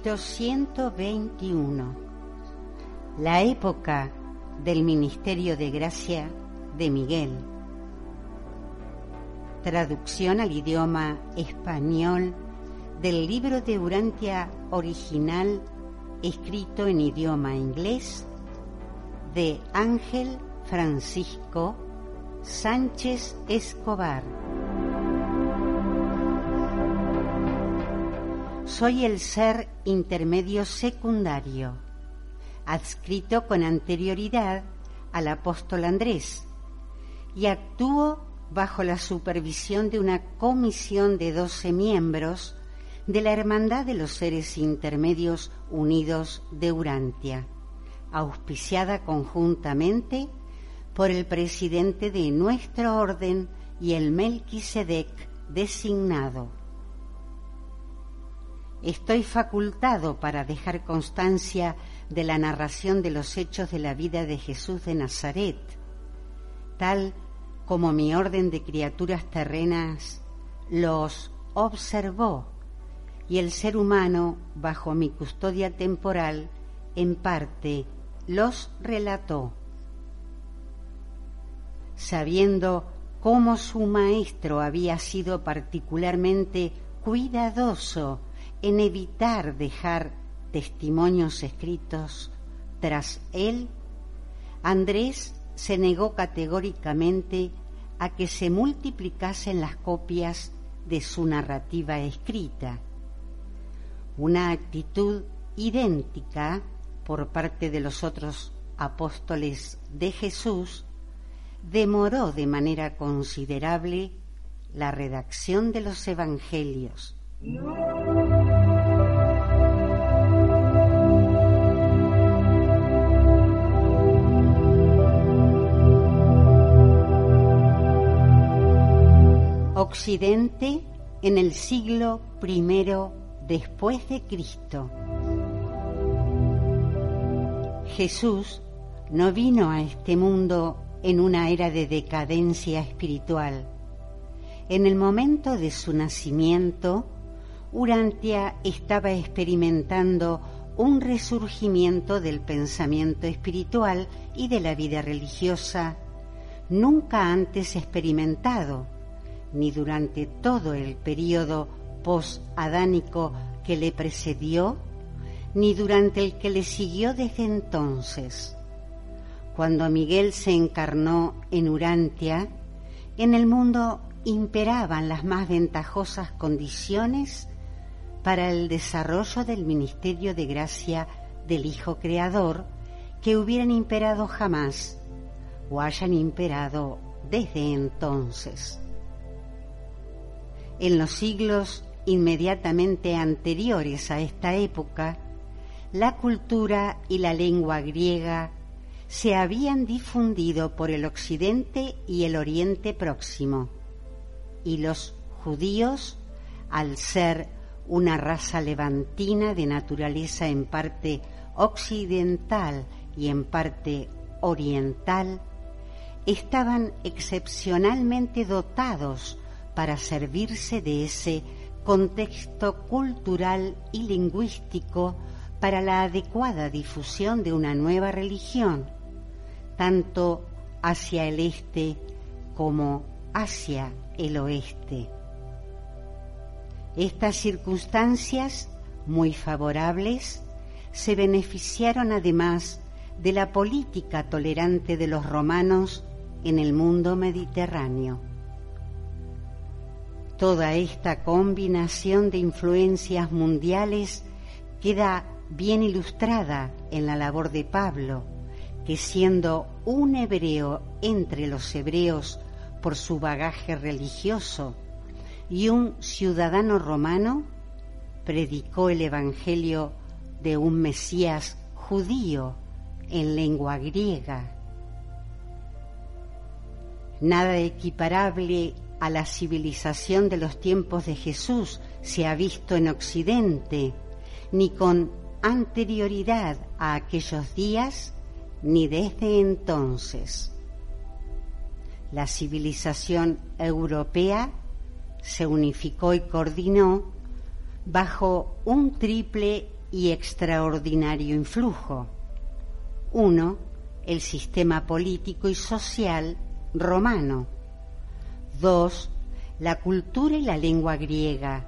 Escrito 121. La época del Ministerio de Gracia de Miguel. Traducción al idioma español del libro de Urantia original escrito en idioma inglés de Ángel Francisco Sánchez Escobar. Soy el ser intermedio secundario, adscrito con anterioridad al apóstol Andrés, y actúo bajo la supervisión de una comisión de doce miembros de la Hermandad de los Seres Intermedios Unidos de Urantia, auspiciada conjuntamente por el presidente de nuestro orden y el Melquisedec designado Estoy facultado para dejar constancia de la narración de los hechos de la vida de Jesús de Nazaret, tal como mi orden de criaturas terrenas los observó y el ser humano, bajo mi custodia temporal, en parte los relató. Sabiendo cómo su maestro había sido particularmente cuidadoso en evitar dejar testimonios escritos tras él, Andrés se negó categóricamente a que se multiplicasen las copias de su narrativa escrita, una actitud idéntica por parte de los otros apóstoles de Jesús demoró de manera considerable la redacción de los evangelios. Occidente en el siglo I después de Cristo. Jesús no vino a este mundo en una era de decadencia espiritual. En el momento de su nacimiento, Urantia estaba experimentando un resurgimiento del pensamiento espiritual y de la vida religiosa nunca antes experimentado ni durante todo el período post-adánico que le precedió, ni durante el que le siguió desde entonces. Cuando Miguel se encarnó en Urantia, en el mundo imperaban las más ventajosas condiciones para el desarrollo del ministerio de gracia del Hijo Creador que hubieran imperado jamás o hayan imperado desde entonces en los siglos inmediatamente anteriores a esta época, la cultura y la lengua griega se habían difundido por el occidente y el oriente próximo, y los judíos, al ser una raza levantina de naturaleza en parte occidental y en parte oriental, estaban excepcionalmente dotados para servirse de ese contexto cultural y lingüístico para la adecuada difusión de una nueva religión, tanto hacia el este como hacia el oeste. Estas circunstancias, muy favorables, se beneficiaron además de la política tolerante de los romanos en el mundo mediterráneo. Toda esta combinación de influencias mundiales queda bien ilustrada en la labor de Pablo, que siendo un hebreo entre los hebreos por su bagaje religioso y un ciudadano romano, predicó el Evangelio de un Mesías judío en lengua griega. Nada equiparable a la civilización de los tiempos de Jesús se ha visto en Occidente, ni con anterioridad a aquellos días, ni desde entonces. La civilización europea se unificó y coordinó bajo un triple y extraordinario influjo. Uno, el sistema político y social romano. Dos, la cultura y la lengua griega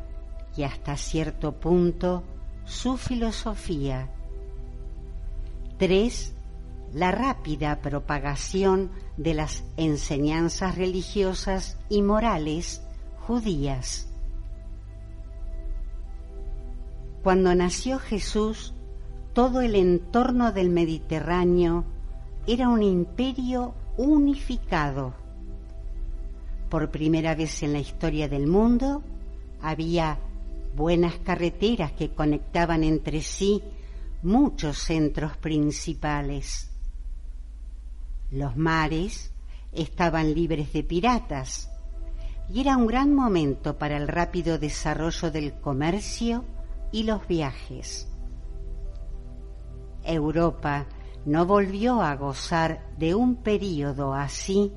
y hasta cierto punto su filosofía. Tres, la rápida propagación de las enseñanzas religiosas y morales judías. Cuando nació Jesús, todo el entorno del Mediterráneo era un imperio unificado. Por primera vez en la historia del mundo había buenas carreteras que conectaban entre sí muchos centros principales. Los mares estaban libres de piratas y era un gran momento para el rápido desarrollo del comercio y los viajes. Europa no volvió a gozar de un período así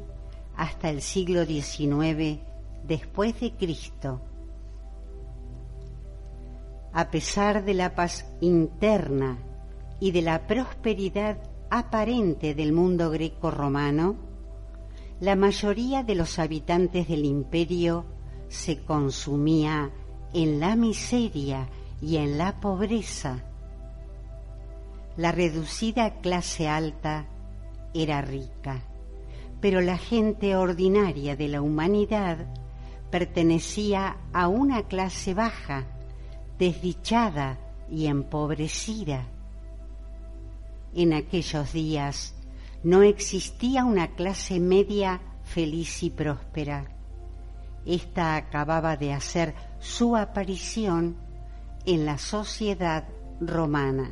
hasta el siglo XIX después de Cristo. A pesar de la paz interna y de la prosperidad aparente del mundo greco-romano, la mayoría de los habitantes del imperio se consumía en la miseria y en la pobreza. La reducida clase alta era rica, pero la gente ordinaria de la humanidad pertenecía a una clase baja, desdichada y empobrecida. En aquellos días no existía una clase media feliz y próspera. Esta acababa de hacer su aparición en la sociedad romana.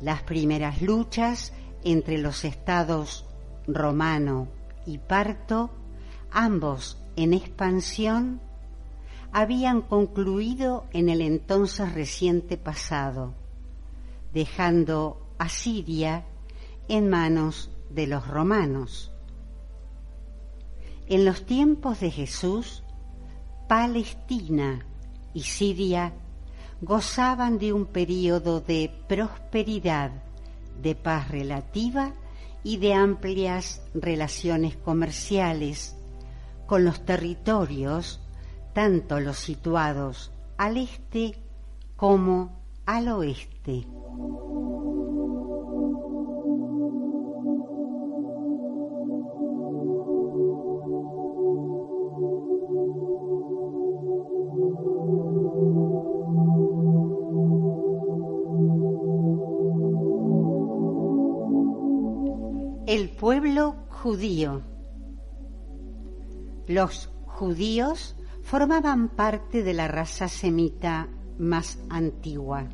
Las primeras luchas entre los estados romano y parto, ambos en expansión, habían concluido en el entonces reciente pasado, dejando a Siria en manos de los romanos. En los tiempos de Jesús, Palestina y Siria gozaban de un periodo de prosperidad, de paz relativa y de amplias relaciones comerciales con los territorios, tanto los situados al este como al oeste. Pueblo judío. Los judíos formaban parte de la raza semita más antigua.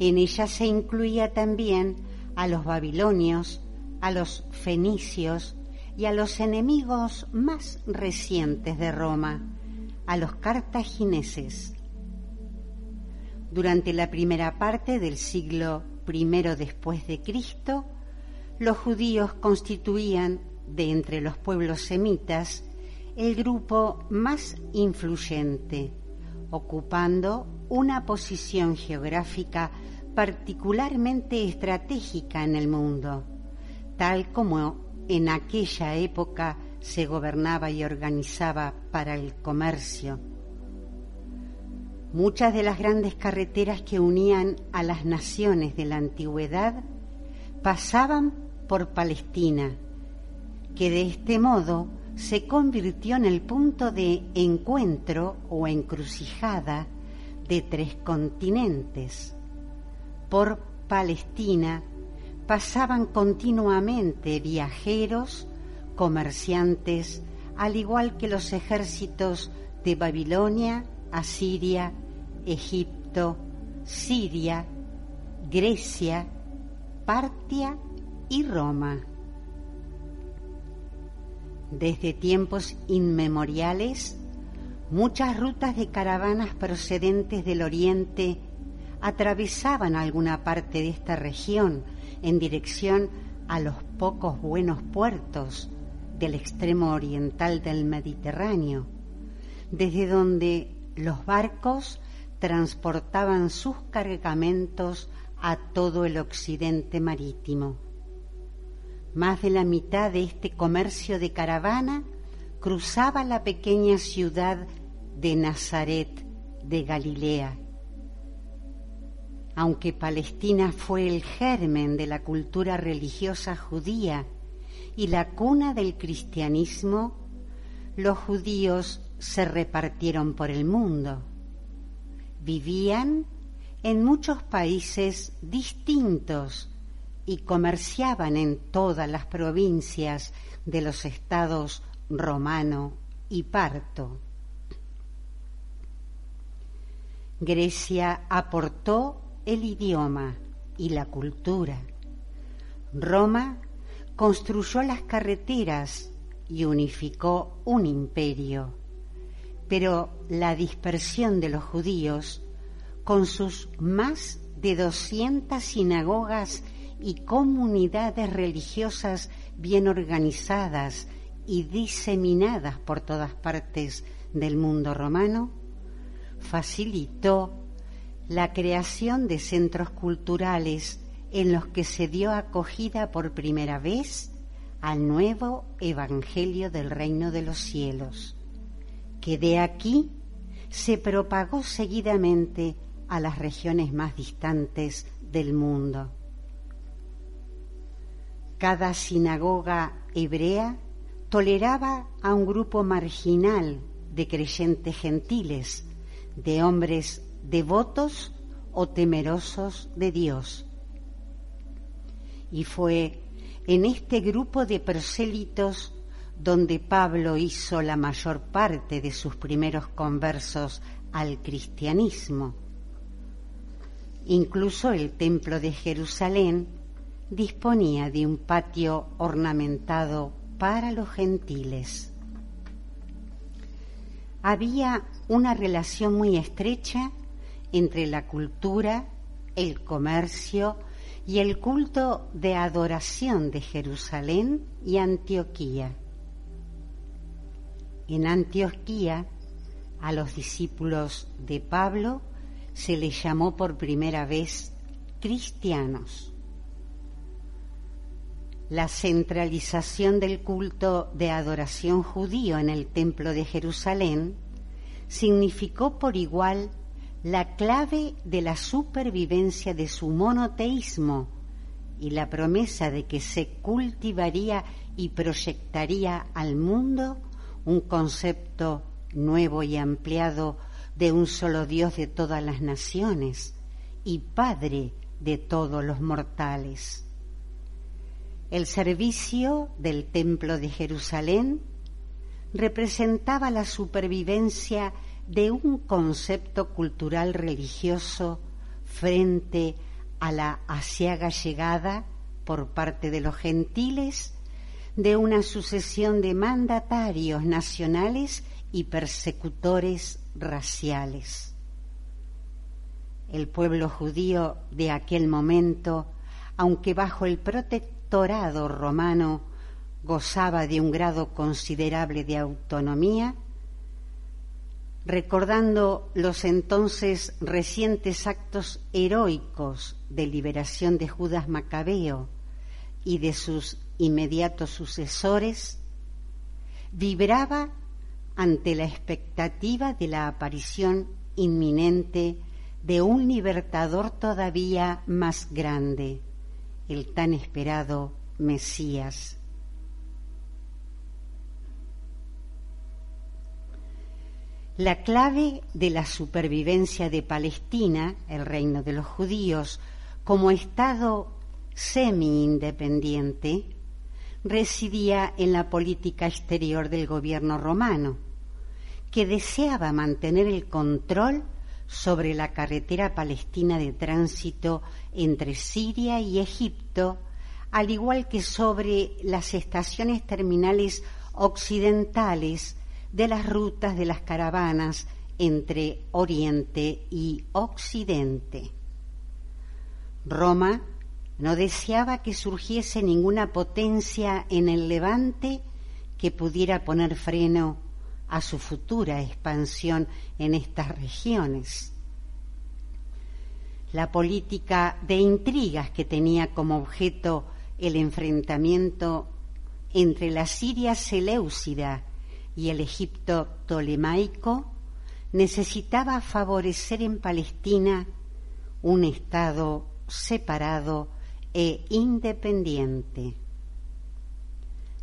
En ella se incluía también a los babilonios, a los fenicios y a los enemigos más recientes de Roma, a los cartagineses. Durante la primera parte del siglo I después de Cristo, los judíos constituían, de entre los pueblos semitas, el grupo más influyente, ocupando una posición geográfica particularmente estratégica en el mundo, tal como en aquella época se gobernaba y organizaba para el comercio. Muchas de las grandes carreteras que unían a las naciones de la antigüedad pasaban por Palestina, que de este modo se convirtió en el punto de encuentro o encrucijada de tres continentes. Por Palestina pasaban continuamente viajeros, comerciantes, al igual que los ejércitos de Babilonia, Asiria, Egipto, Siria, Grecia, Partia y Roma. Desde tiempos inmemoriales, muchas rutas de caravanas procedentes del oriente atravesaban alguna parte de esta región en dirección a los pocos buenos puertos del extremo oriental del Mediterráneo, desde donde los barcos transportaban sus cargamentos a todo el occidente marítimo. Más de la mitad de este comercio de caravana cruzaba la pequeña ciudad de Nazaret de Galilea. Aunque Palestina fue el germen de la cultura religiosa judía y la cuna del cristianismo, los judíos se repartieron por el mundo. Vivían en muchos países distintos y comerciaban en todas las provincias de los estados romano y parto. Grecia aportó el idioma y la cultura. Roma construyó las carreteras y unificó un imperio, pero la dispersión de los judíos, con sus más de 200 sinagogas y comunidades religiosas bien organizadas y diseminadas por todas partes del mundo romano, facilitó la creación de centros culturales en los que se dio acogida por primera vez al nuevo Evangelio del Reino de los Cielos, que de aquí se propagó seguidamente a las regiones más distantes del mundo. Cada sinagoga hebrea toleraba a un grupo marginal de creyentes gentiles, de hombres devotos o temerosos de Dios. Y fue en este grupo de prosélitos donde Pablo hizo la mayor parte de sus primeros conversos al cristianismo. Incluso el templo de Jerusalén disponía de un patio ornamentado para los gentiles. Había una relación muy estrecha entre la cultura, el comercio y el culto de adoración de Jerusalén y Antioquía. En Antioquía, a los discípulos de Pablo se les llamó por primera vez cristianos la centralización del culto de adoración judío en el Templo de Jerusalén significó por igual la clave de la supervivencia de su monoteísmo y la promesa de que se cultivaría y proyectaría al mundo un concepto nuevo y ampliado de un solo Dios de todas las naciones y Padre de todos los mortales. El servicio del Templo de Jerusalén representaba la supervivencia de un concepto cultural religioso frente a la asiaga llegada por parte de los gentiles de una sucesión de mandatarios nacionales y persecutores raciales. El pueblo judío de aquel momento, aunque bajo el protectorado Torado romano gozaba de un grado considerable de autonomía, recordando los entonces recientes actos heroicos de liberación de Judas Macabeo y de sus inmediatos sucesores, vibraba ante la expectativa de la aparición inminente de un libertador todavía más grande, el tan esperado Mesías. La clave de la supervivencia de Palestina, el reino de los judíos, como Estado semi-independiente, residía en la política exterior del gobierno romano, que deseaba mantener el control sobre la carretera palestina de tránsito entre Siria y Egipto, al igual que sobre las estaciones terminales occidentales de las rutas de las caravanas entre Oriente y Occidente. Roma no deseaba que surgiese ninguna potencia en el levante que pudiera poner freno a su futura expansión en estas regiones. La política de intrigas que tenía como objeto el enfrentamiento entre la Siria seleucida y el Egipto tolemaico, necesitaba favorecer en Palestina un Estado separado e independiente.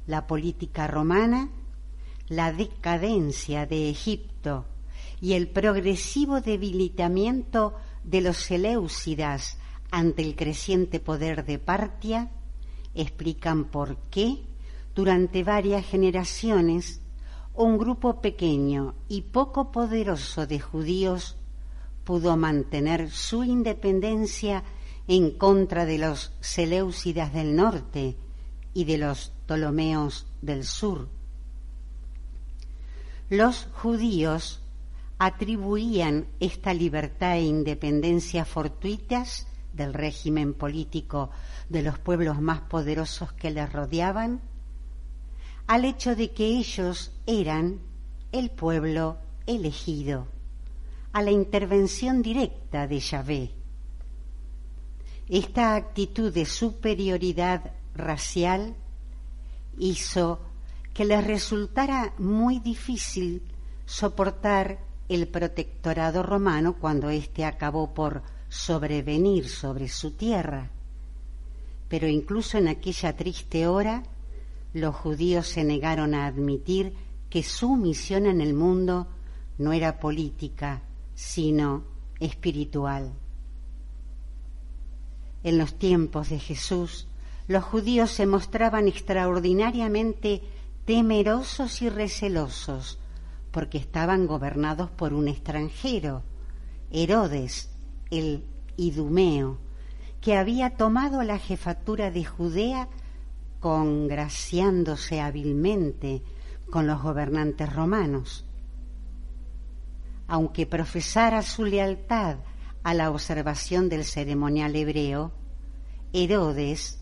La política romana, la decadencia de Egipto y el progresivo debilitamiento de los Seleucidas ante el creciente poder de Partia explican por qué durante varias generaciones un grupo pequeño y poco poderoso de judíos pudo mantener su independencia en contra de los Seleucidas del norte y de los Ptolomeos del sur. Los judíos atribuían esta libertad e independencia fortuitas del régimen político de los pueblos más poderosos que les rodeaban al hecho de que ellos eran el pueblo elegido, a la intervención directa de Yahvé. Esta actitud de superioridad racial hizo que les resultara muy difícil soportar el protectorado romano cuando éste acabó por sobrevenir sobre su tierra. Pero incluso en aquella triste hora, los judíos se negaron a admitir que su misión en el mundo no era política, sino espiritual. En los tiempos de Jesús, los judíos se mostraban extraordinariamente temerosos y recelosos porque estaban gobernados por un extranjero, Herodes, el Idumeo, que había tomado la jefatura de Judea congraciándose hábilmente con los gobernantes romanos. Aunque profesara su lealtad a la observación del ceremonial hebreo, Herodes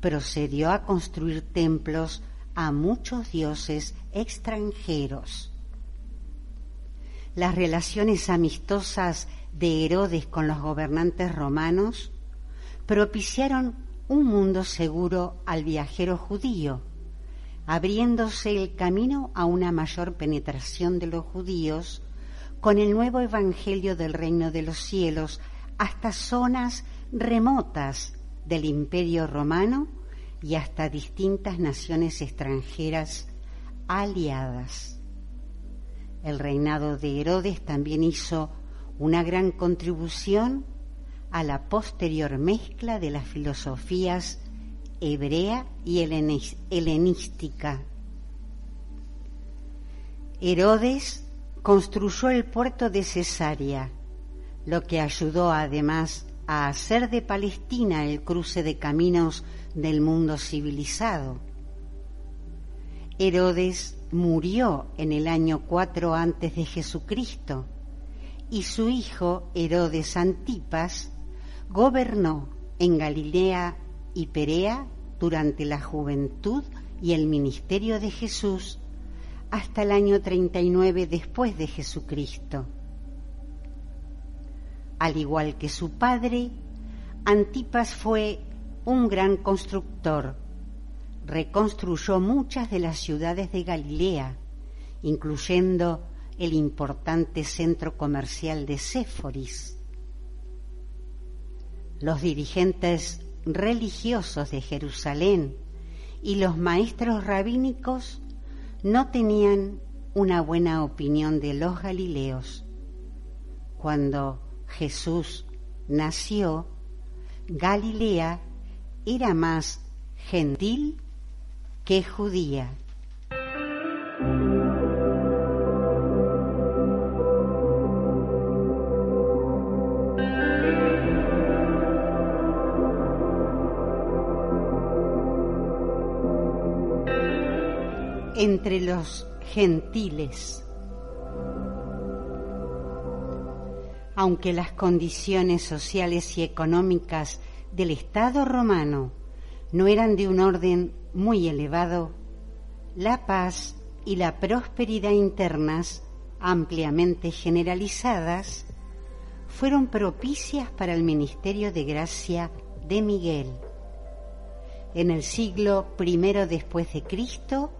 procedió a construir templos a muchos dioses extranjeros. Las relaciones amistosas de Herodes con los gobernantes romanos propiciaron un mundo seguro al viajero judío, abriéndose el camino a una mayor penetración de los judíos con el nuevo Evangelio del reino de los cielos hasta zonas remotas del imperio romano y hasta distintas naciones extranjeras aliadas. El reinado de Herodes también hizo una gran contribución a la posterior mezcla de las filosofías hebrea y helenística. Herodes construyó el puerto de Cesarea, lo que ayudó además a hacer de Palestina el cruce de caminos del mundo civilizado. Herodes murió en el año 4 antes de Jesucristo y su hijo Herodes Antipas Gobernó en Galilea y Perea durante la juventud y el ministerio de Jesús hasta el año 39 después de Jesucristo. Al igual que su padre, Antipas fue un gran constructor. Reconstruyó muchas de las ciudades de Galilea, incluyendo el importante centro comercial de Séforis los dirigentes religiosos de Jerusalén y los maestros rabínicos no tenían una buena opinión de los Galileos. Cuando Jesús nació, Galilea era más gentil que judía. Entre los gentiles. Aunque las condiciones sociales y económicas del Estado romano no eran de un orden muy elevado, la paz y la prosperidad internas, ampliamente generalizadas, fueron propicias para el ministerio de gracia de Miguel. En el siglo I después de Cristo,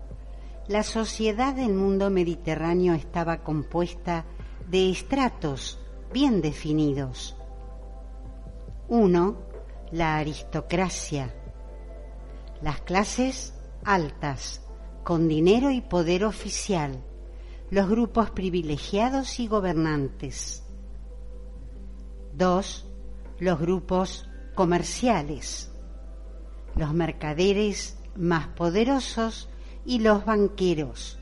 la sociedad del mundo mediterráneo estaba compuesta de estratos bien definidos. Uno, la aristocracia, las clases altas, con dinero y poder oficial, los grupos privilegiados y gobernantes. Dos, los grupos comerciales, los mercaderes más poderosos y los banqueros,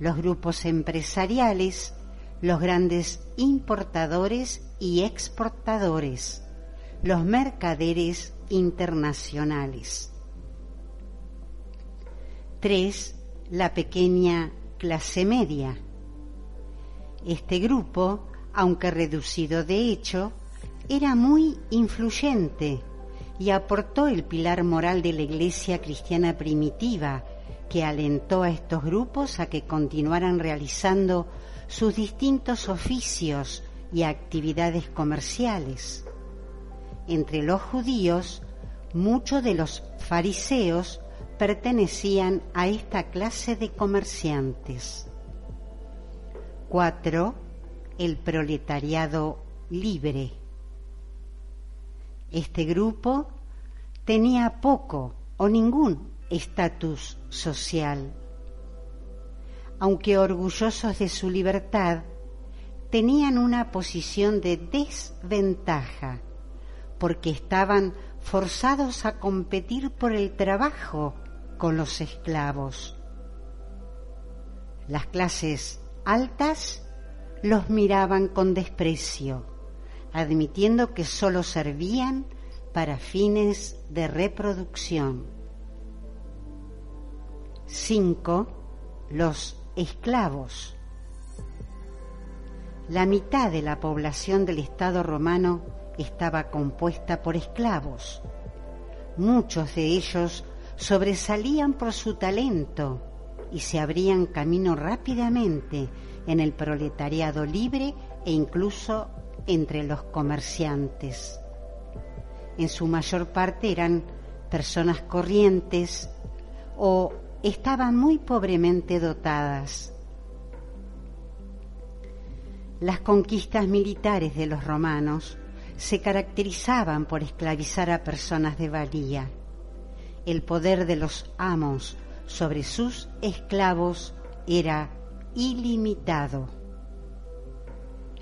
los grupos empresariales, los grandes importadores y exportadores, los mercaderes internacionales. 3. La pequeña clase media. Este grupo, aunque reducido de hecho, era muy influyente y aportó el pilar moral de la Iglesia cristiana primitiva, que alentó a estos grupos a que continuaran realizando sus distintos oficios y actividades comerciales. Entre los judíos, muchos de los fariseos pertenecían a esta clase de comerciantes. 4. El proletariado libre. Este grupo tenía poco o ningún estatus social. Aunque orgullosos de su libertad, tenían una posición de desventaja porque estaban forzados a competir por el trabajo con los esclavos. Las clases altas los miraban con desprecio, admitiendo que sólo servían para fines de reproducción. 5. Los esclavos. La mitad de la población del Estado romano estaba compuesta por esclavos. Muchos de ellos sobresalían por su talento y se abrían camino rápidamente en el proletariado libre e incluso entre los comerciantes. En su mayor parte eran personas corrientes o estaban muy pobremente dotadas. Las conquistas militares de los romanos se caracterizaban por esclavizar a personas de valía. El poder de los amos sobre sus esclavos era ilimitado.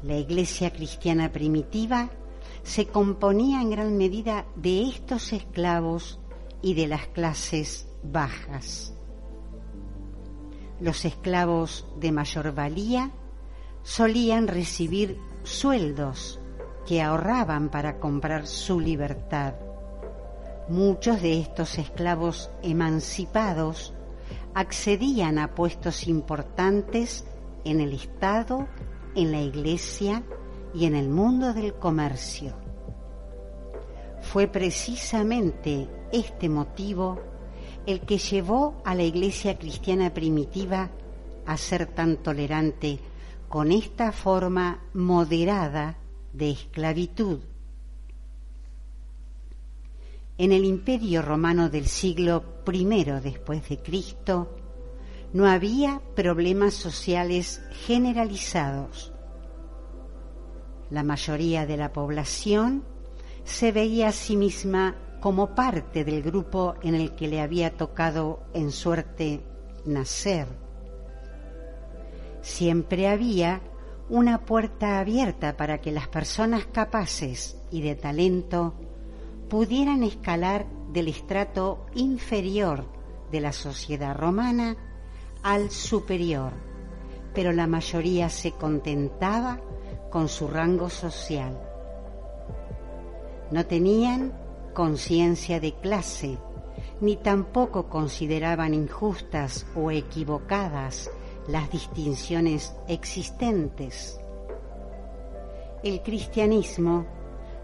La iglesia cristiana primitiva se componía en gran medida de estos esclavos y de las clases bajas. Los esclavos de mayor valía solían recibir sueldos que ahorraban para comprar su libertad. Muchos de estos esclavos emancipados accedían a puestos importantes en el Estado, en la Iglesia y en el mundo del comercio. Fue precisamente este motivo el que llevó a la Iglesia cristiana primitiva a ser tan tolerante con esta forma moderada de esclavitud. En el imperio romano del siglo I después de Cristo no había problemas sociales generalizados. La mayoría de la población se veía a sí misma como parte del grupo en el que le había tocado en suerte nacer. Siempre había una puerta abierta para que las personas capaces y de talento pudieran escalar del estrato inferior de la sociedad romana al superior, pero la mayoría se contentaba con su rango social. No tenían conciencia de clase, ni tampoco consideraban injustas o equivocadas las distinciones existentes. El cristianismo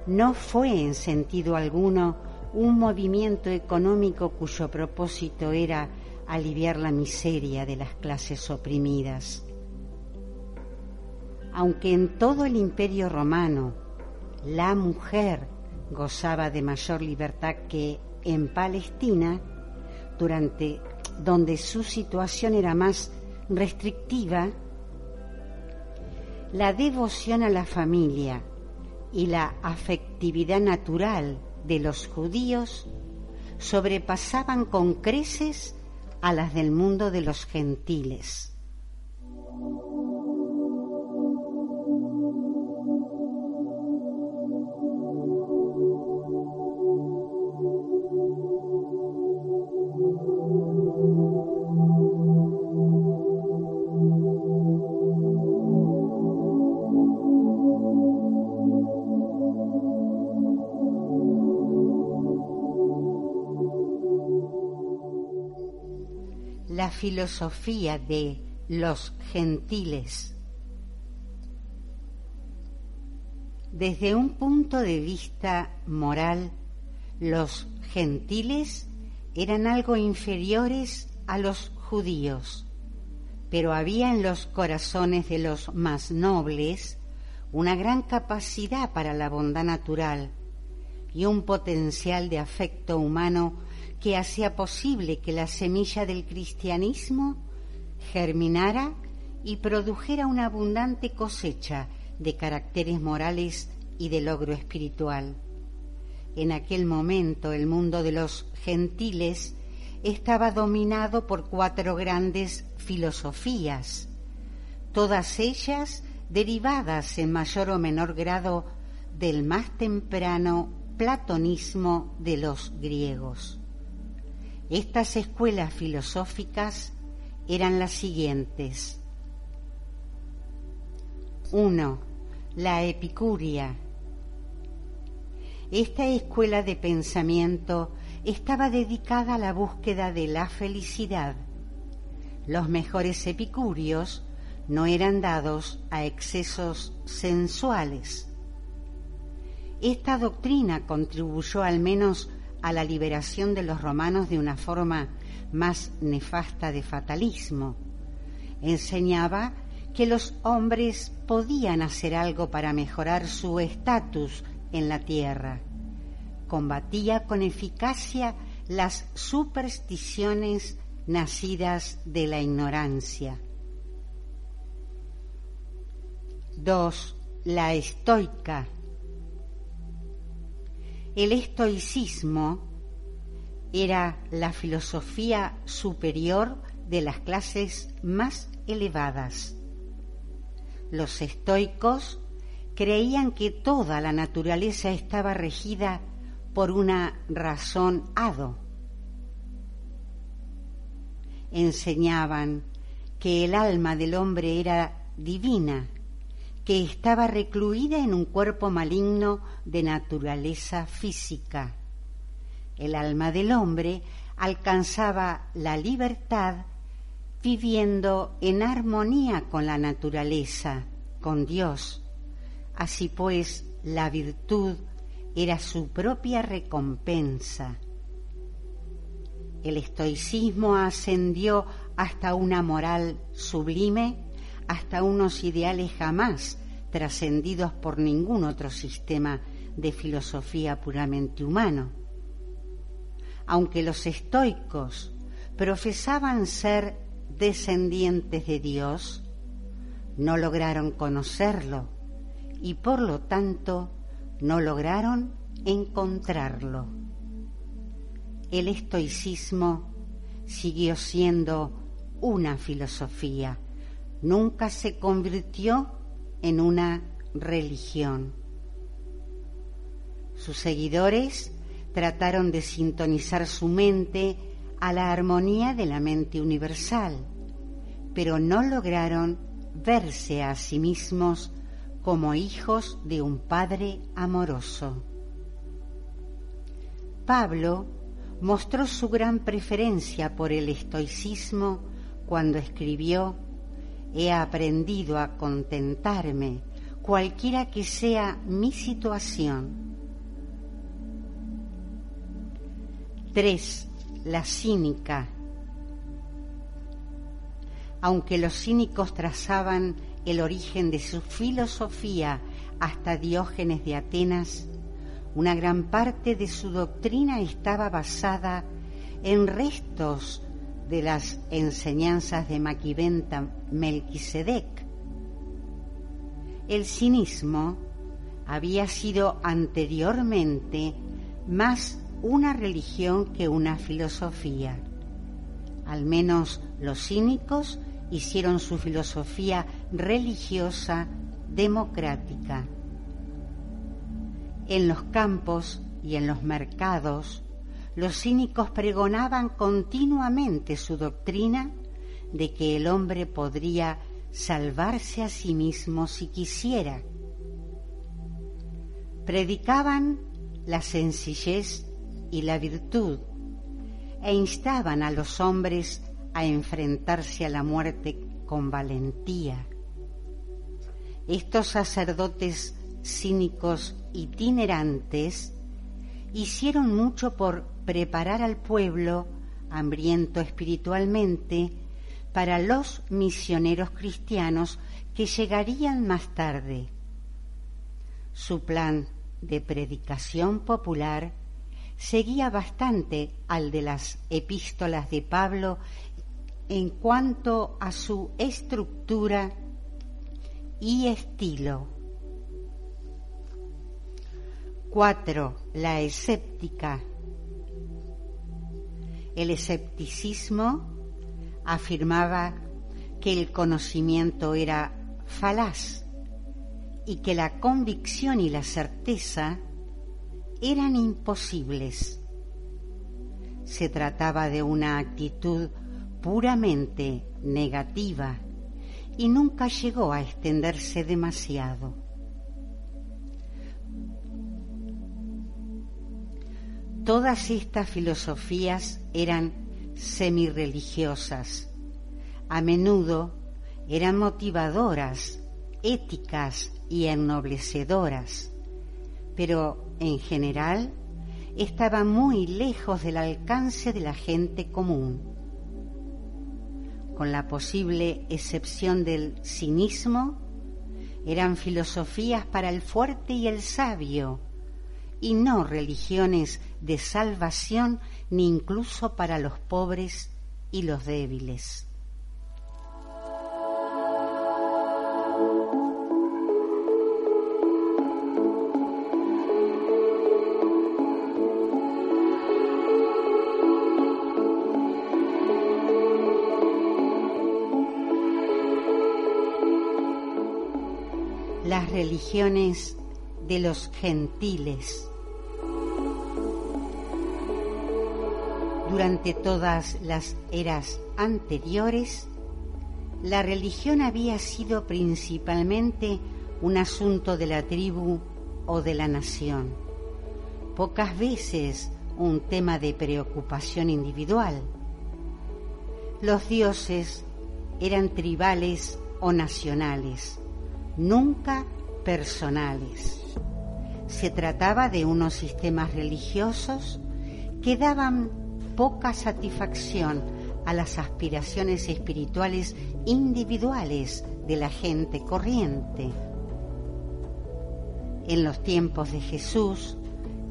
no fue en sentido alguno un movimiento económico cuyo propósito era aliviar la miseria de las clases oprimidas. Aunque en todo el imperio romano la mujer gozaba de mayor libertad que en Palestina, durante donde su situación era más restrictiva, la devoción a la familia y la afectividad natural de los judíos sobrepasaban con creces a las del mundo de los gentiles. Filosofía de los gentiles. Desde un punto de vista moral, los gentiles eran algo inferiores a los judíos, pero había en los corazones de los más nobles una gran capacidad para la bondad natural y un potencial de afecto humano que hacía posible que la semilla del cristianismo germinara y produjera una abundante cosecha de caracteres morales y de logro espiritual. En aquel momento el mundo de los gentiles estaba dominado por cuatro grandes filosofías, todas ellas derivadas en mayor o menor grado del más temprano platonismo de los griegos. Estas escuelas filosóficas eran las siguientes. 1. La epicuria. Esta escuela de pensamiento estaba dedicada a la búsqueda de la felicidad. Los mejores epicúreos no eran dados a excesos sensuales. Esta doctrina contribuyó al menos a la liberación de los romanos de una forma más nefasta de fatalismo. Enseñaba que los hombres podían hacer algo para mejorar su estatus en la tierra. Combatía con eficacia las supersticiones nacidas de la ignorancia. 2. La estoica el estoicismo era la filosofía superior de las clases más elevadas. Los estoicos creían que toda la naturaleza estaba regida por una razón hado. Enseñaban que el alma del hombre era divina que estaba recluida en un cuerpo maligno de naturaleza física. El alma del hombre alcanzaba la libertad viviendo en armonía con la naturaleza, con Dios. Así pues, la virtud era su propia recompensa. El estoicismo ascendió hasta una moral sublime hasta unos ideales jamás trascendidos por ningún otro sistema de filosofía puramente humano. Aunque los estoicos profesaban ser descendientes de Dios, no lograron conocerlo y por lo tanto no lograron encontrarlo. El estoicismo siguió siendo una filosofía nunca se convirtió en una religión. Sus seguidores trataron de sintonizar su mente a la armonía de la mente universal, pero no lograron verse a sí mismos como hijos de un Padre amoroso. Pablo mostró su gran preferencia por el estoicismo cuando escribió, He aprendido a contentarme, cualquiera que sea mi situación. 3. La cínica. Aunque los cínicos trazaban el origen de su filosofía hasta Diógenes de Atenas, una gran parte de su doctrina estaba basada en restos de las enseñanzas de Maquiventa Melquisedec. El cinismo había sido anteriormente más una religión que una filosofía. Al menos los cínicos hicieron su filosofía religiosa democrática. En los campos y en los mercados, los cínicos pregonaban continuamente su doctrina de que el hombre podría salvarse a sí mismo si quisiera. Predicaban la sencillez y la virtud e instaban a los hombres a enfrentarse a la muerte con valentía. Estos sacerdotes cínicos itinerantes hicieron mucho por preparar al pueblo hambriento espiritualmente para los misioneros cristianos que llegarían más tarde. Su plan de predicación popular seguía bastante al de las epístolas de Pablo en cuanto a su estructura y estilo. 4. La escéptica. El escepticismo afirmaba que el conocimiento era falaz y que la convicción y la certeza eran imposibles. Se trataba de una actitud puramente negativa y nunca llegó a extenderse demasiado. Todas estas filosofías eran semirreligiosas, a menudo eran motivadoras, éticas y ennoblecedoras, pero en general estaban muy lejos del alcance de la gente común. Con la posible excepción del cinismo, eran filosofías para el fuerte y el sabio, y no religiones de salvación ni incluso para los pobres y los débiles. las religiones de los gentiles. Durante todas las eras anteriores, la religión había sido principalmente un asunto de la tribu o de la nación, pocas veces un tema de preocupación individual. Los dioses eran tribales o nacionales nunca personales. Se trataba de unos sistemas religiosos que daban poca satisfacción a las aspiraciones espirituales individuales de la gente corriente. En los tiempos de Jesús,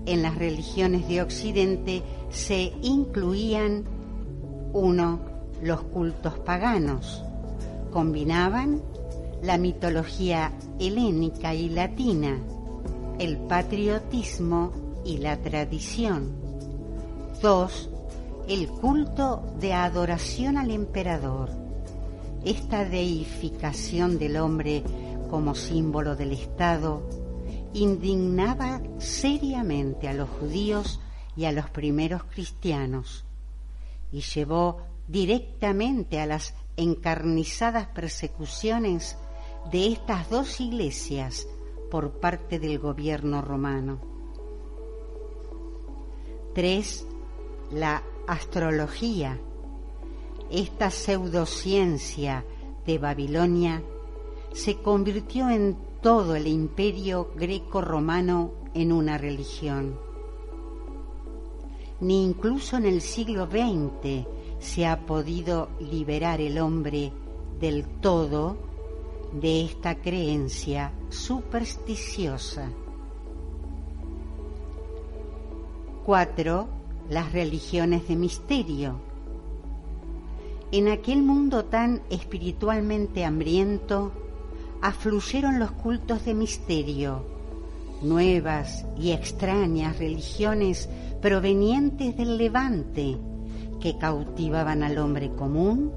en las religiones de Occidente se incluían, uno, los cultos paganos, combinaban la mitología helénica y latina, el patriotismo y la tradición. 2. El culto de adoración al emperador. esta deificación del hombre como símbolo del Estado indignaba seriamente a los judíos y a los primeros cristianos y llevó directamente a las encarnizadas persecuciones de estas dos iglesias por parte del gobierno romano. 3. La astrología. Esta pseudociencia de Babilonia se convirtió en todo el imperio greco-romano en una religión. Ni incluso en el siglo XX se ha podido liberar el hombre del todo de esta creencia supersticiosa. 4. Las religiones de misterio. En aquel mundo tan espiritualmente hambriento, afluyeron los cultos de misterio, nuevas y extrañas religiones provenientes del levante que cautivaban al hombre común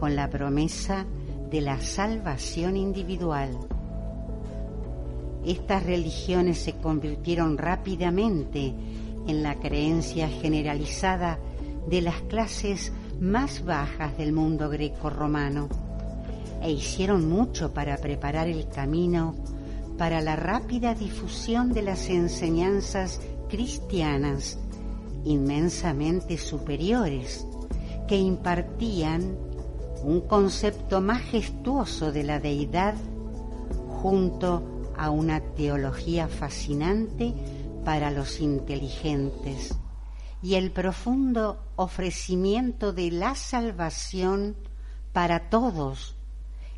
con la promesa de la salvación individual. Estas religiones se convirtieron rápidamente en la creencia generalizada de las clases más bajas del mundo greco-romano e hicieron mucho para preparar el camino para la rápida difusión de las enseñanzas cristianas inmensamente superiores que impartían un concepto majestuoso de la deidad junto a una teología fascinante para los inteligentes y el profundo ofrecimiento de la salvación para todos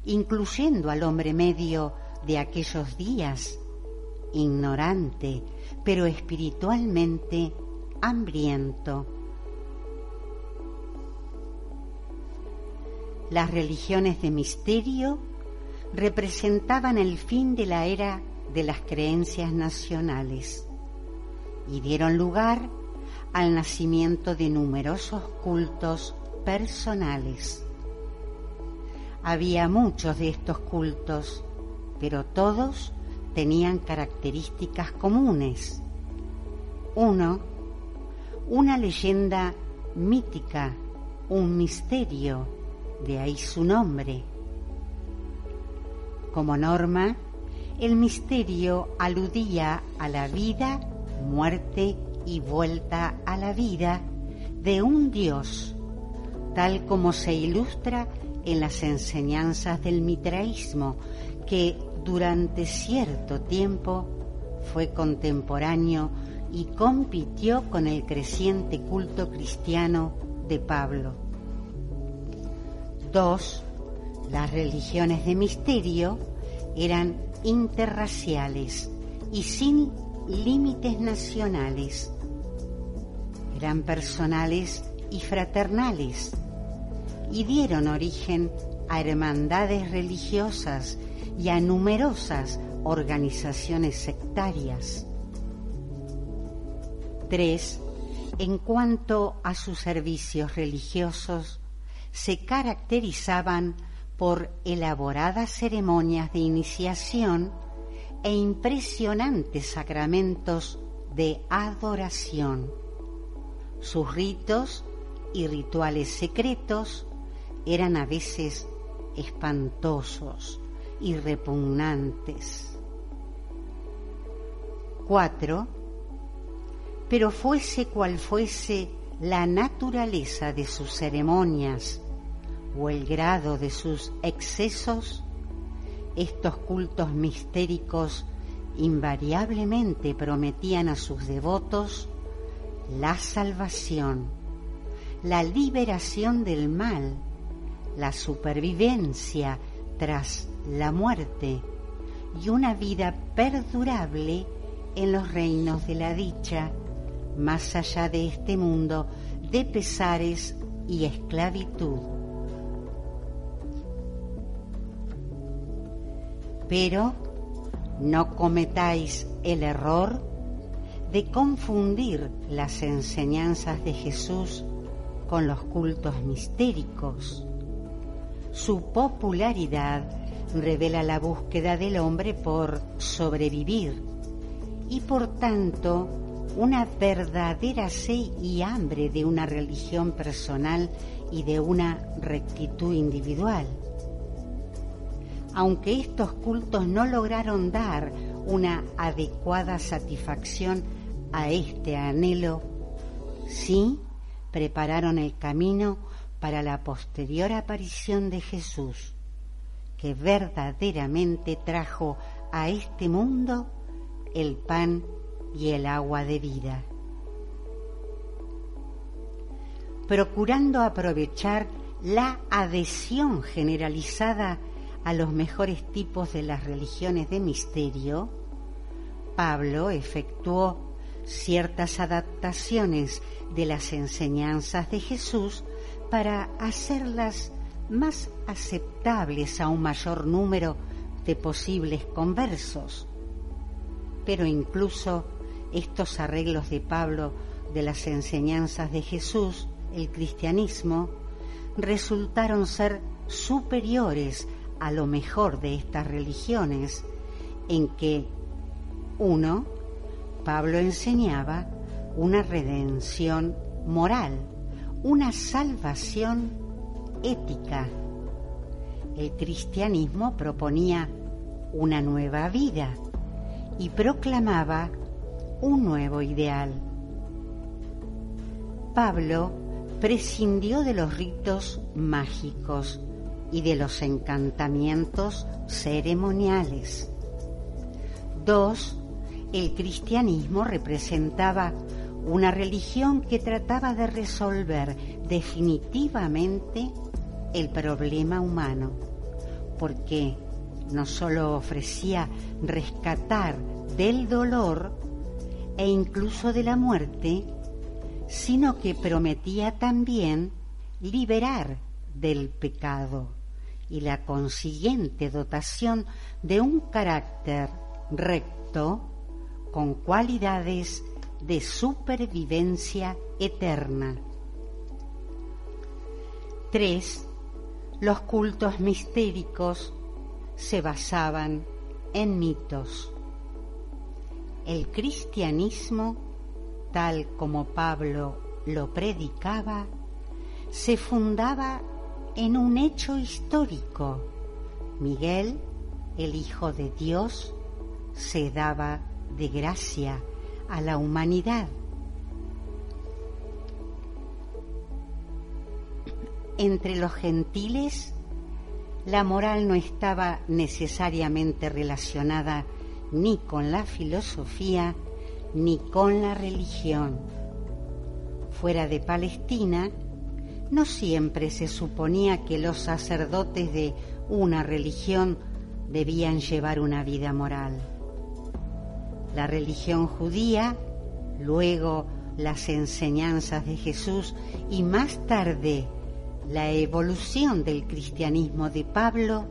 incluyendo al hombre medio de aquellos días, ignorante, pero espiritualmente hambriento. Las religiones de misterio representaban el fin de la era de las creencias nacionales y dieron lugar al nacimiento de numerosos cultos personales. Había muchos de estos cultos, pero todos tenían características comunes. Uno, una leyenda mítica, un misterio, de ahí su nombre. Como norma, el misterio aludía a la vida, muerte y vuelta a la vida de un Dios, tal como se ilustra en las enseñanzas del mitraísmo, que durante cierto tiempo fue contemporáneo y compitió con el creciente culto cristiano de Pablo. Dos, las religiones de misterio eran interraciales y sin límites nacionales. Eran personales y fraternales y dieron origen a hermandades religiosas y a numerosas organizaciones sectarias. 3. En cuanto a sus servicios religiosos, se caracterizaban por elaboradas ceremonias de iniciación e impresionantes sacramentos de adoración. Sus ritos y rituales secretos eran a veces espantosos y repugnantes. 4. Pero fuese cual fuese la naturaleza de sus ceremonias o el grado de sus excesos, estos cultos mistéricos invariablemente prometían a sus devotos la salvación, la liberación del mal la supervivencia tras la muerte y una vida perdurable en los reinos de la dicha, más allá de este mundo de pesares y esclavitud. Pero no cometáis el error de confundir las enseñanzas de Jesús con los cultos mistéricos su popularidad revela la búsqueda del hombre por sobrevivir y por tanto una verdadera sed y hambre de una religión personal y de una rectitud individual. Aunque estos cultos no lograron dar una adecuada satisfacción a este anhelo, sí prepararon el camino para la posterior aparición de Jesús, que verdaderamente trajo a este mundo el pan y el agua de vida. Procurando aprovechar la adhesión generalizada a los mejores tipos de las religiones de misterio, Pablo efectuó ciertas adaptaciones de las enseñanzas de Jesús para hacerlas más aceptables a un mayor número de posibles conversos. Pero incluso estos arreglos de Pablo de las enseñanzas de Jesús, el cristianismo, resultaron ser superiores a lo mejor de estas religiones, en que, uno, Pablo enseñaba una redención moral, una salvación ética. El cristianismo proponía una nueva vida y proclamaba un nuevo ideal. Pablo prescindió de los ritos mágicos y de los encantamientos ceremoniales. Dos, el cristianismo representaba una religión que trataba de resolver definitivamente el problema humano, porque no solo ofrecía rescatar del dolor e incluso de la muerte, sino que prometía también liberar del pecado y la consiguiente dotación de un carácter recto con cualidades de supervivencia eterna. 3. Los cultos mistéricos se basaban en mitos. El cristianismo, tal como Pablo lo predicaba, se fundaba en un hecho histórico. Miguel, el Hijo de Dios, se daba de gracia a la humanidad. Entre los gentiles, la moral no estaba necesariamente relacionada ni con la filosofía ni con la religión. Fuera de Palestina, no siempre se suponía que los sacerdotes de una religión debían llevar una vida moral. La religión judía, luego las enseñanzas de Jesús y más tarde la evolución del cristianismo de Pablo,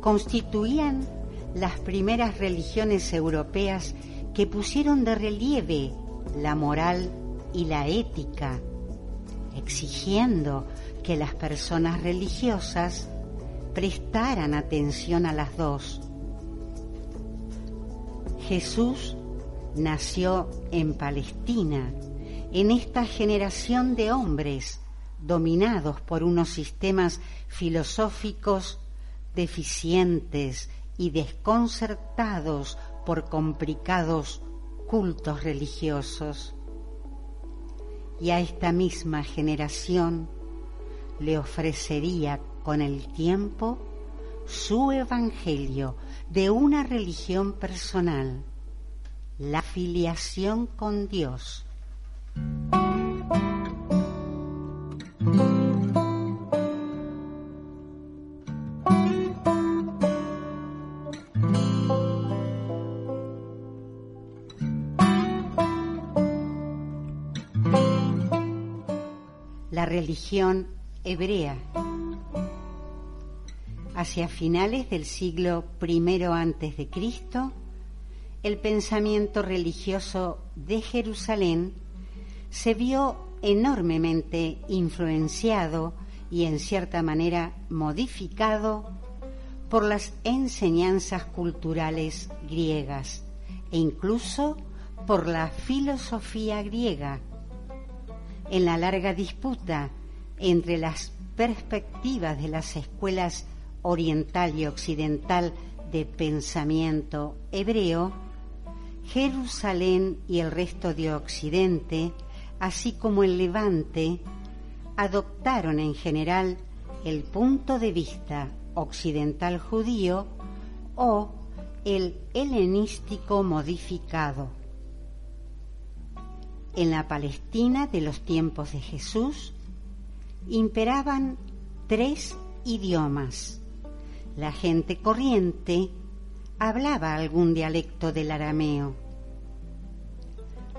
constituían las primeras religiones europeas que pusieron de relieve la moral y la ética, exigiendo que las personas religiosas prestaran atención a las dos Jesús nació en Palestina, en esta generación de hombres dominados por unos sistemas filosóficos deficientes y desconcertados por complicados cultos religiosos. Y a esta misma generación le ofrecería con el tiempo su evangelio de una religión personal, la filiación con Dios. Religión hebrea hacia finales del siglo I antes de Cristo, el pensamiento religioso de Jerusalén se vio enormemente influenciado y en cierta manera modificado por las enseñanzas culturales griegas e incluso por la filosofía griega. En la larga disputa entre las perspectivas de las escuelas oriental y occidental de pensamiento hebreo, Jerusalén y el resto de Occidente, así como el Levante, adoptaron en general el punto de vista occidental judío o el helenístico modificado. En la Palestina de los tiempos de Jesús imperaban tres idiomas. La gente corriente hablaba algún dialecto del arameo.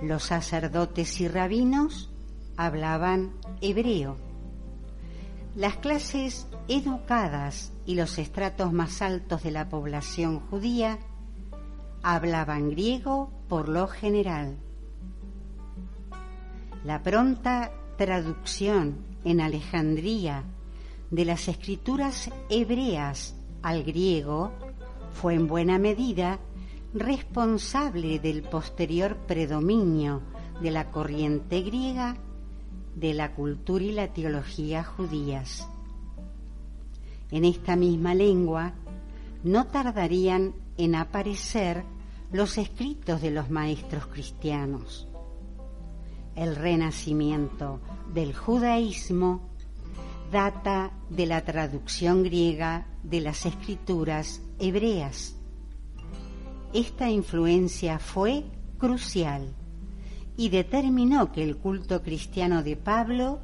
Los sacerdotes y rabinos hablaban hebreo. Las clases educadas y los estratos más altos de la población judía hablaban griego por lo general. La pronta traducción en Alejandría de las escrituras hebreas al griego fue en buena medida responsable del posterior predominio de la corriente griega de la cultura y la teología judías. En esta misma lengua no tardarían en aparecer los escritos de los maestros cristianos. El renacimiento del judaísmo data de la traducción griega de las escrituras hebreas. Esta influencia fue crucial y determinó que el culto cristiano de Pablo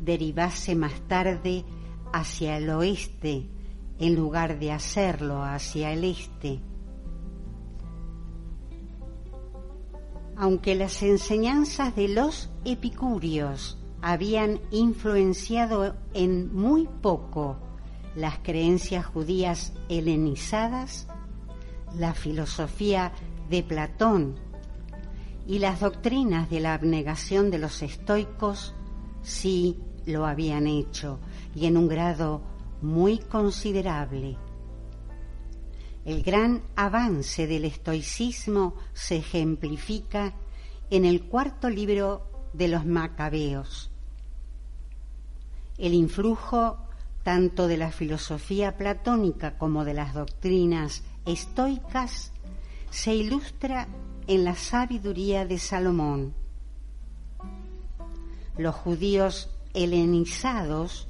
derivase más tarde hacia el oeste en lugar de hacerlo hacia el este. Aunque las enseñanzas de los epicúreos habían influenciado en muy poco las creencias judías helenizadas, la filosofía de Platón y las doctrinas de la abnegación de los estoicos sí lo habían hecho y en un grado muy considerable. El gran avance del estoicismo se ejemplifica en el cuarto libro de los Macabeos. El influjo tanto de la filosofía platónica como de las doctrinas estoicas se ilustra en la sabiduría de Salomón. Los judíos helenizados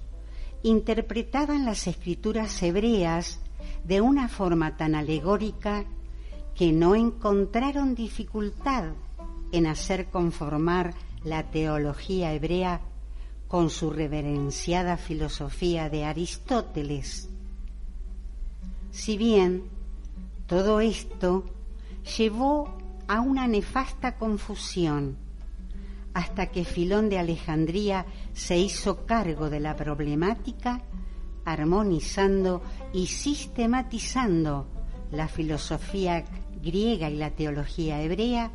interpretaban las escrituras hebreas de una forma tan alegórica que no encontraron dificultad en hacer conformar la teología hebrea con su reverenciada filosofía de Aristóteles. Si bien todo esto llevó a una nefasta confusión hasta que Filón de Alejandría se hizo cargo de la problemática, armonizando y sistematizando la filosofía griega y la teología hebrea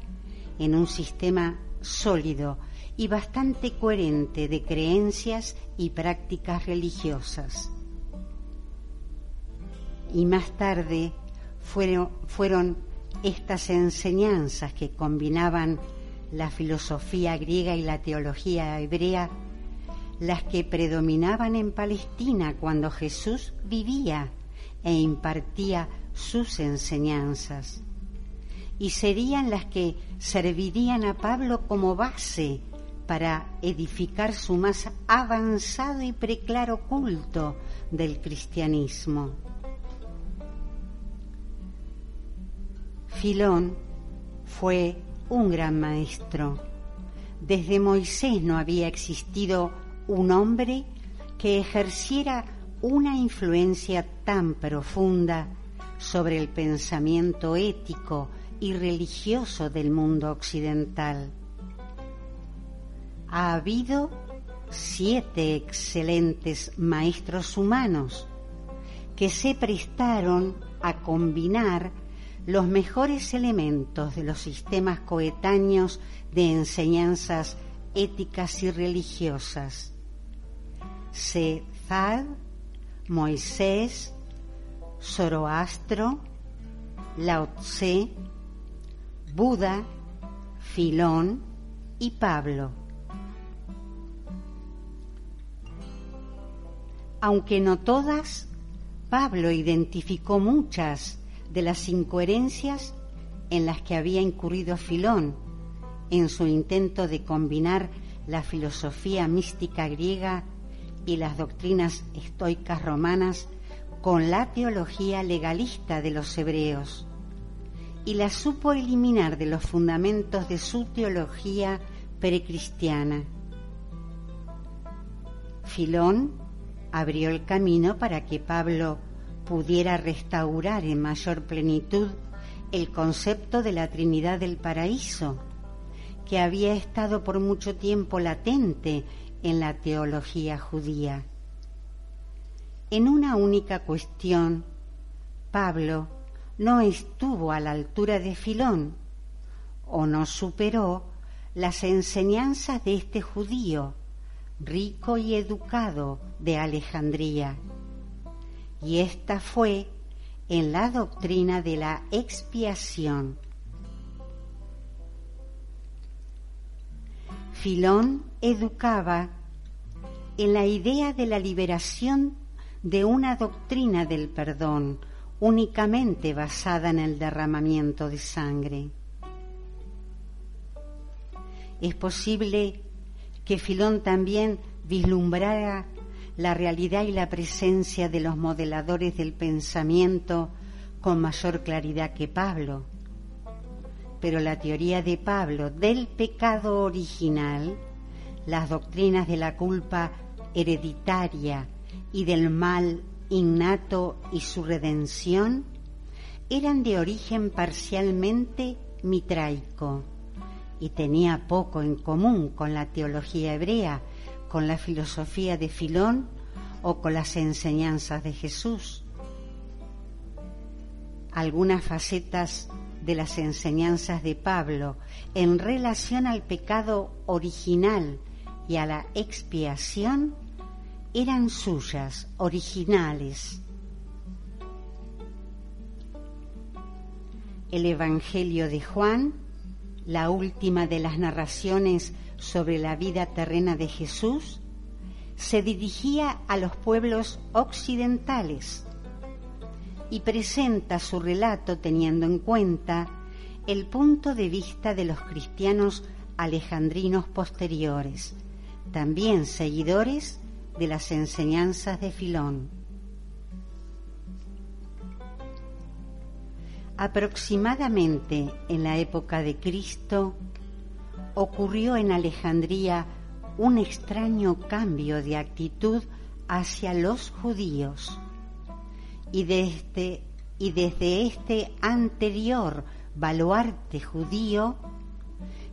en un sistema sólido y bastante coherente de creencias y prácticas religiosas. Y más tarde fueron, fueron estas enseñanzas que combinaban la filosofía griega y la teología hebrea las que predominaban en Palestina cuando Jesús vivía e impartía sus enseñanzas. Y serían las que servirían a Pablo como base para edificar su más avanzado y preclaro culto del cristianismo. Filón fue un gran maestro. Desde Moisés no había existido un hombre que ejerciera una influencia tan profunda sobre el pensamiento ético y religioso del mundo occidental. Ha habido siete excelentes maestros humanos que se prestaron a combinar los mejores elementos de los sistemas coetáneos de enseñanzas éticas y religiosas. Sefad, Moisés, Zoroastro, Lao Tse, Buda, Filón y Pablo. Aunque no todas, Pablo identificó muchas de las incoherencias en las que había incurrido Filón en su intento de combinar la filosofía mística griega y las doctrinas estoicas romanas con la teología legalista de los hebreos y la supo eliminar de los fundamentos de su teología precristiana. Filón abrió el camino para que Pablo pudiera restaurar en mayor plenitud el concepto de la Trinidad del Paraíso, que había estado por mucho tiempo latente en la teología judía. En una única cuestión, Pablo no estuvo a la altura de Filón o no superó las enseñanzas de este judío rico y educado de Alejandría. Y esta fue en la doctrina de la expiación. Filón educaba en la idea de la liberación de una doctrina del perdón únicamente basada en el derramamiento de sangre. Es posible que Filón también vislumbrara la realidad y la presencia de los modeladores del pensamiento con mayor claridad que Pablo. Pero la teoría de Pablo del pecado original, las doctrinas de la culpa hereditaria y del mal innato y su redención, eran de origen parcialmente mitraico y tenía poco en común con la teología hebrea, con la filosofía de Filón o con las enseñanzas de Jesús. Algunas facetas de las enseñanzas de Pablo en relación al pecado original y a la expiación eran suyas, originales. El Evangelio de Juan la última de las narraciones sobre la vida terrena de Jesús, se dirigía a los pueblos occidentales y presenta su relato teniendo en cuenta el punto de vista de los cristianos alejandrinos posteriores, también seguidores de las enseñanzas de Filón. Aproximadamente en la época de Cristo ocurrió en Alejandría un extraño cambio de actitud hacia los judíos y desde, este anterior baluarte judío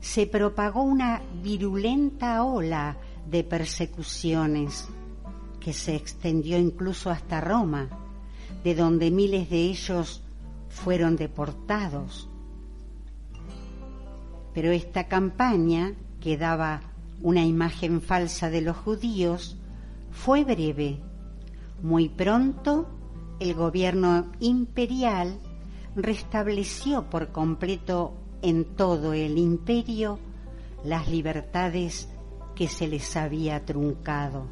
se propagó una virulenta ola de persecuciones que se extendió incluso hasta Roma, de donde miles de ellos fueron deportados. Pero esta campaña, que daba una imagen falsa de los judíos, fue breve. Muy pronto el gobierno imperial restableció por completo en todo el imperio las libertades que se les había truncado.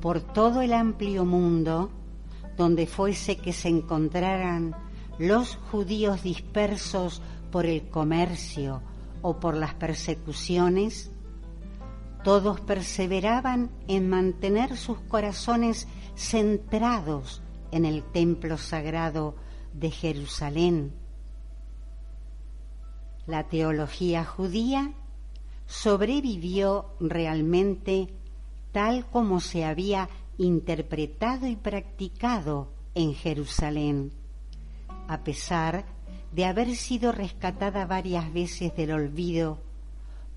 Por todo el amplio mundo, donde fuese que se encontraran los judíos dispersos por el comercio o por las persecuciones, todos perseveraban en mantener sus corazones centrados en el templo sagrado de Jerusalén. La teología judía sobrevivió realmente tal como se había interpretado y practicado en Jerusalén, a pesar de haber sido rescatada varias veces del olvido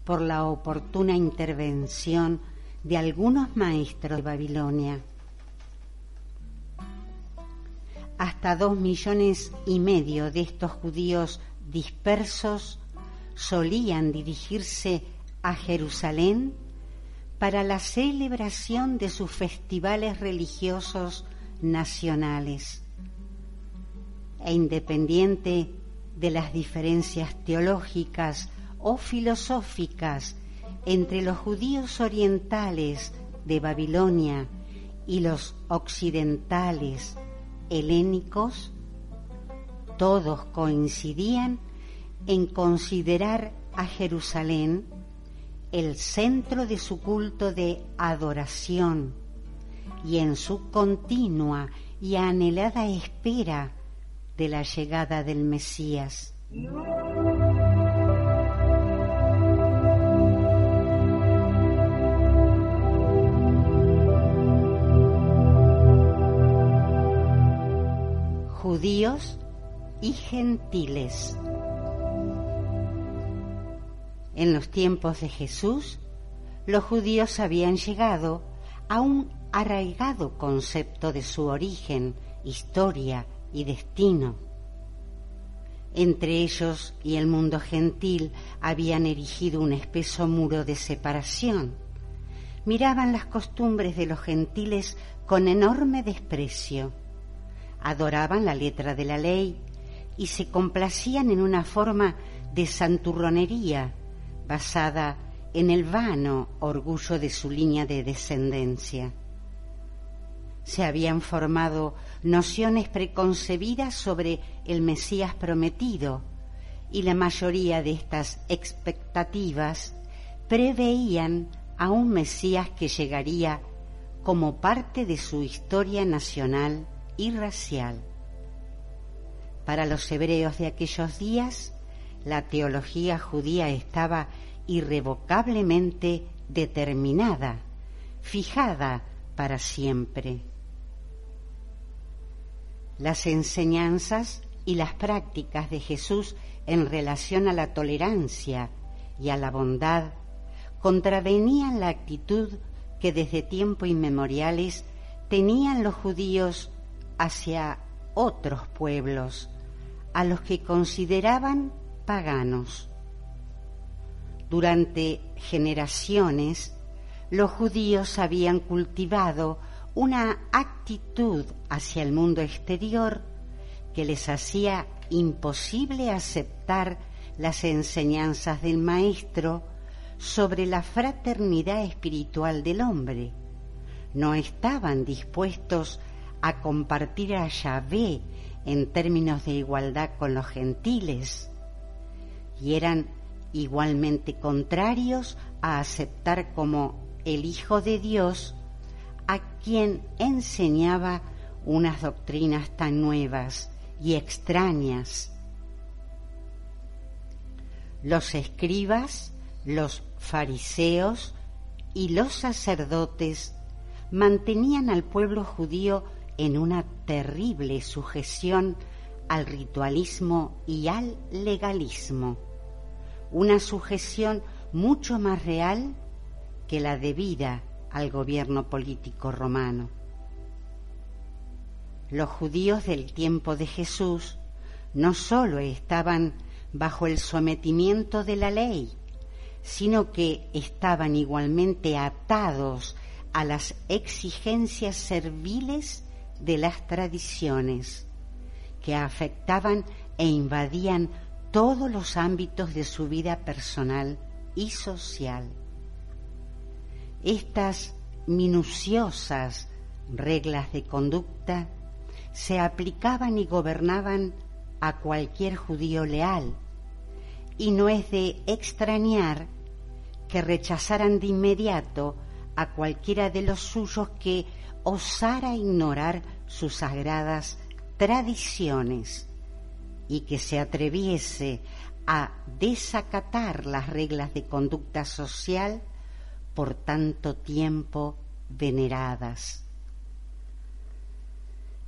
por la oportuna intervención de algunos maestros de Babilonia. Hasta dos millones y medio de estos judíos dispersos solían dirigirse a Jerusalén para la celebración de sus festivales religiosos nacionales. E independiente de las diferencias teológicas o filosóficas entre los judíos orientales de Babilonia y los occidentales helénicos, todos coincidían en considerar a Jerusalén el centro de su culto de adoración y en su continua y anhelada espera de la llegada del Mesías. Judíos y gentiles. En los tiempos de Jesús, los judíos habían llegado a un arraigado concepto de su origen, historia y destino. Entre ellos y el mundo gentil habían erigido un espeso muro de separación. Miraban las costumbres de los gentiles con enorme desprecio. Adoraban la letra de la ley y se complacían en una forma de santurronería basada en el vano orgullo de su línea de descendencia. Se habían formado nociones preconcebidas sobre el Mesías prometido y la mayoría de estas expectativas preveían a un Mesías que llegaría como parte de su historia nacional y racial. Para los hebreos de aquellos días, la teología judía estaba irrevocablemente determinada, fijada para siempre. Las enseñanzas y las prácticas de Jesús en relación a la tolerancia y a la bondad contravenían la actitud que desde tiempo inmemoriales tenían los judíos hacia otros pueblos, a los que consideraban paganos. Durante generaciones, los judíos habían cultivado una actitud hacia el mundo exterior que les hacía imposible aceptar las enseñanzas del Maestro sobre la fraternidad espiritual del hombre. No estaban dispuestos a compartir a Yahvé en términos de igualdad con los gentiles y eran igualmente contrarios a aceptar como el Hijo de Dios a quien enseñaba unas doctrinas tan nuevas y extrañas. Los escribas, los fariseos y los sacerdotes mantenían al pueblo judío en una terrible sujeción al ritualismo y al legalismo, una sujeción mucho más real que la debida al gobierno político romano. Los judíos del tiempo de Jesús no sólo estaban bajo el sometimiento de la ley, sino que estaban igualmente atados a las exigencias serviles de las tradiciones que afectaban e invadían todos los ámbitos de su vida personal y social. Estas minuciosas reglas de conducta se aplicaban y gobernaban a cualquier judío leal, y no es de extrañar que rechazaran de inmediato a cualquiera de los suyos que osara ignorar sus sagradas tradiciones y que se atreviese a desacatar las reglas de conducta social por tanto tiempo veneradas.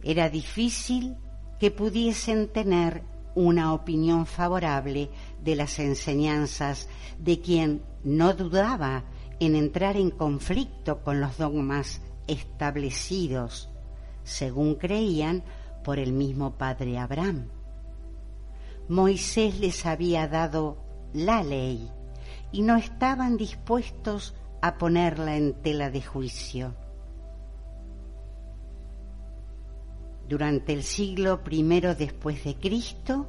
Era difícil que pudiesen tener una opinión favorable de las enseñanzas de quien no dudaba en entrar en conflicto con los dogmas establecidos, según creían por el mismo padre Abraham. Moisés les había dado la ley y no estaban dispuestos a ponerla en tela de juicio. Durante el siglo I después de Cristo,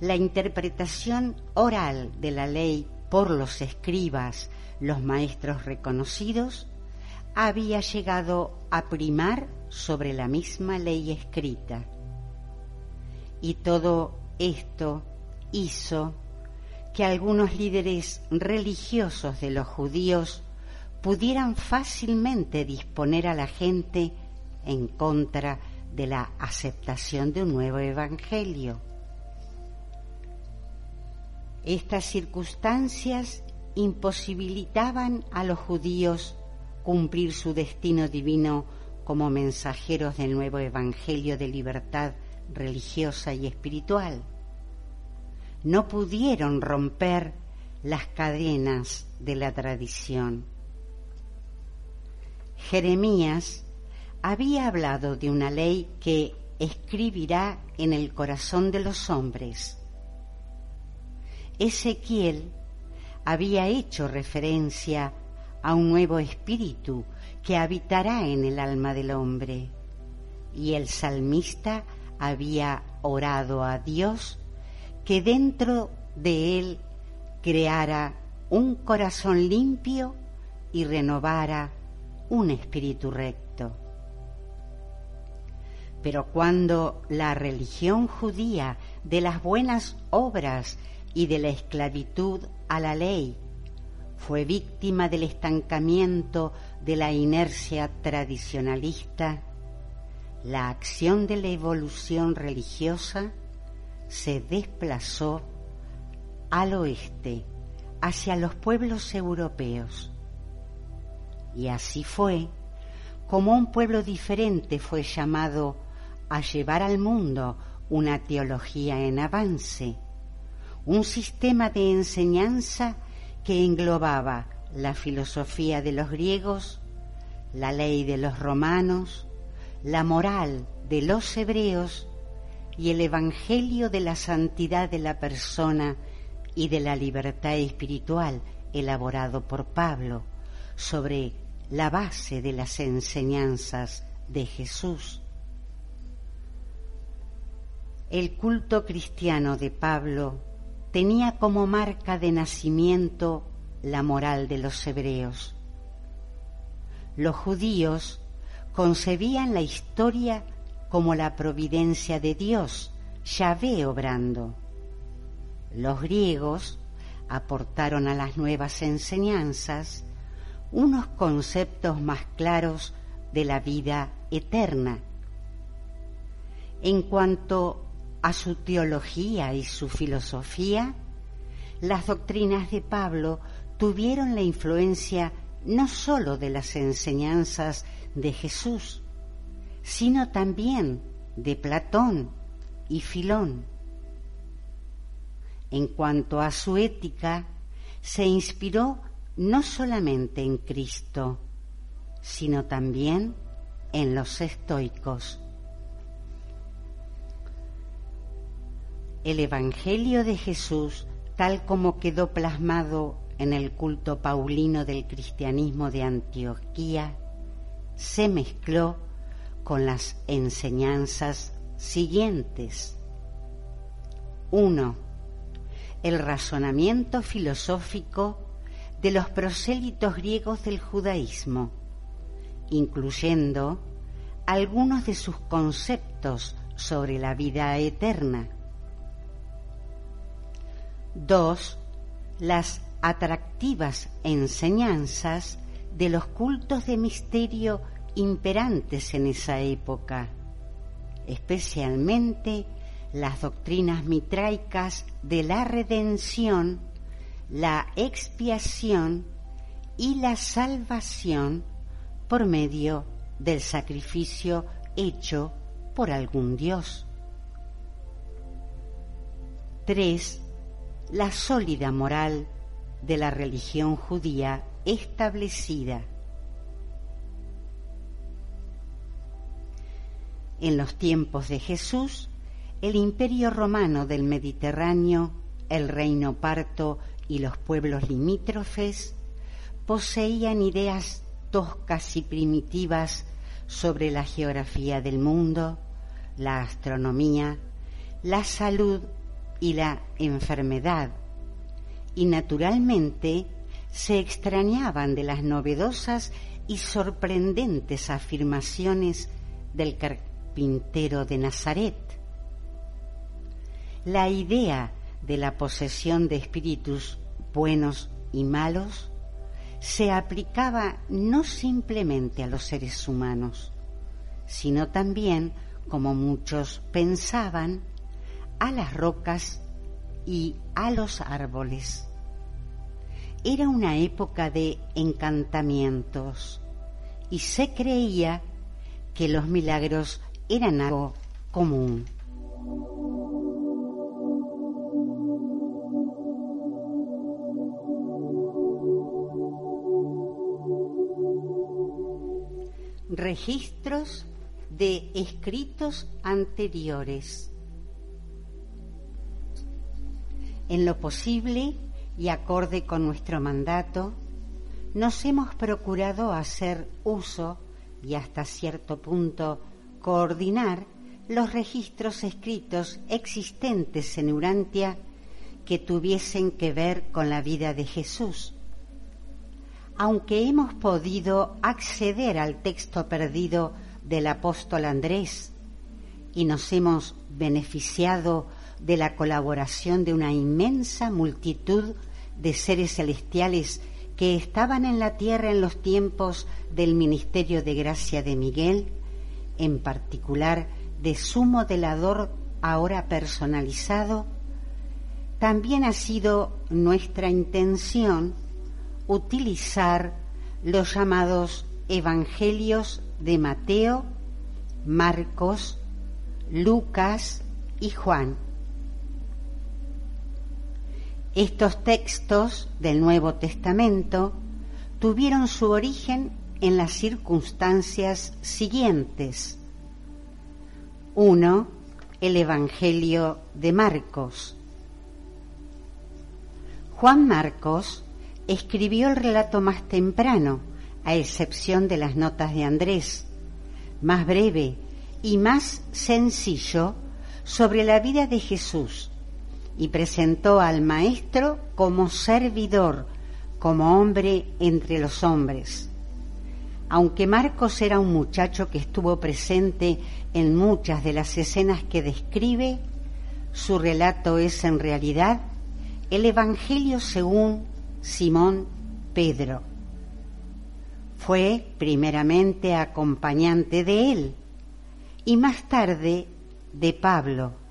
la interpretación oral de la ley por los escribas, los maestros reconocidos, había llegado a primar sobre la misma ley escrita. Y todo esto hizo que algunos líderes religiosos de los judíos pudieran fácilmente disponer a la gente en contra de la aceptación de un nuevo evangelio. Estas circunstancias imposibilitaban a los judíos cumplir su destino divino como mensajeros del nuevo evangelio de libertad religiosa y espiritual. No pudieron romper las cadenas de la tradición. Jeremías había hablado de una ley que escribirá en el corazón de los hombres. Ezequiel había hecho referencia a un nuevo espíritu que habitará en el alma del hombre. Y el salmista había orado a Dios que dentro de él creara un corazón limpio y renovara un espíritu recto. Pero cuando la religión judía de las buenas obras y de la esclavitud a la ley fue víctima del estancamiento de la inercia tradicionalista, la acción de la evolución religiosa se desplazó al oeste, hacia los pueblos europeos. Y así fue como un pueblo diferente fue llamado a llevar al mundo una teología en avance, un sistema de enseñanza que englobaba la filosofía de los griegos, la ley de los romanos, la moral de los hebreos y el Evangelio de la santidad de la persona y de la libertad espiritual elaborado por Pablo sobre la base de las enseñanzas de Jesús. El culto cristiano de Pablo tenía como marca de nacimiento la moral de los hebreos. Los judíos concebían la historia como la providencia de Dios, Yahvé obrando. Los griegos aportaron a las nuevas enseñanzas unos conceptos más claros de la vida eterna. En cuanto a su teología y su filosofía, las doctrinas de Pablo tuvieron la influencia no sólo de las enseñanzas de Jesús, sino también de Platón y Filón. En cuanto a su ética, se inspiró no solamente en Cristo, sino también en los estoicos. El Evangelio de Jesús, tal como quedó plasmado en el culto paulino del cristianismo de Antioquía, se mezcló con las enseñanzas siguientes. 1. El razonamiento filosófico de los prosélitos griegos del judaísmo, incluyendo algunos de sus conceptos sobre la vida eterna 2. Las atractivas enseñanzas de los cultos de misterio imperantes en esa época, especialmente las doctrinas mitraicas de la redención, la expiación y la salvación por medio del sacrificio hecho por algún Dios. 3 la sólida moral de la religión judía establecida. En los tiempos de Jesús, el imperio romano del Mediterráneo, el reino parto y los pueblos limítrofes poseían ideas toscas y primitivas sobre la geografía del mundo, la astronomía, la salud y la enfermedad, y naturalmente se extrañaban de las novedosas y sorprendentes afirmaciones del carpintero de Nazaret. La idea de la posesión de espíritus buenos y malos se aplicaba no simplemente a los seres humanos, sino también, como muchos pensaban, a las rocas y a los árboles. Era una época de encantamientos y se creía que los milagros eran algo común. Registros de escritos anteriores. En lo posible y acorde con nuestro mandato, nos hemos procurado hacer uso y hasta cierto punto coordinar los registros escritos existentes en Urantia que tuviesen que ver con la vida de Jesús. Aunque hemos podido acceder al texto perdido del apóstol Andrés y nos hemos beneficiado de la colaboración de una inmensa multitud de seres celestiales que estaban en la tierra en los tiempos del ministerio de gracia de Miguel, en particular de su modelador ahora personalizado, también ha sido nuestra intención utilizar los llamados evangelios de Mateo, Marcos, Lucas y Juan estos textos del Nuevo Testamento tuvieron su origen en las circunstancias siguientes. Uno, el Evangelio de Marcos. Juan Marcos escribió el relato más temprano, a excepción de las notas de Andrés, más breve y más sencillo sobre la vida de Jesús y presentó al Maestro como servidor, como hombre entre los hombres. Aunque Marcos era un muchacho que estuvo presente en muchas de las escenas que describe, su relato es en realidad el Evangelio según Simón Pedro. Fue primeramente acompañante de él y más tarde de Pablo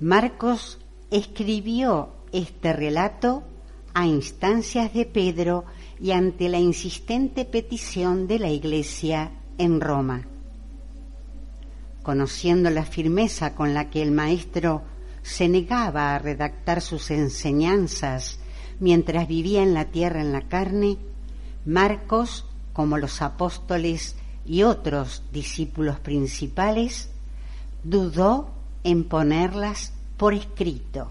Marcos escribió este relato a instancias de Pedro y ante la insistente petición de la Iglesia en Roma. Conociendo la firmeza con la que el maestro se negaba a redactar sus enseñanzas mientras vivía en la tierra en la carne, Marcos, como los apóstoles y otros discípulos principales, dudó en ponerlas por escrito.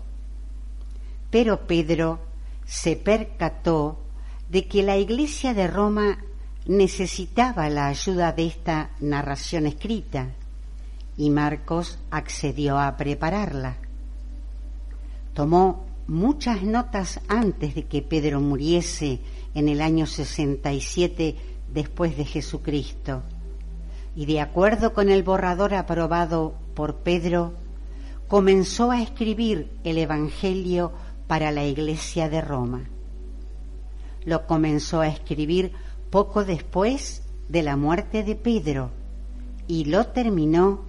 Pero Pedro se percató de que la Iglesia de Roma necesitaba la ayuda de esta narración escrita y Marcos accedió a prepararla. Tomó muchas notas antes de que Pedro muriese en el año 67 después de Jesucristo y de acuerdo con el borrador aprobado por Pedro, comenzó a escribir el Evangelio para la Iglesia de Roma. Lo comenzó a escribir poco después de la muerte de Pedro y lo terminó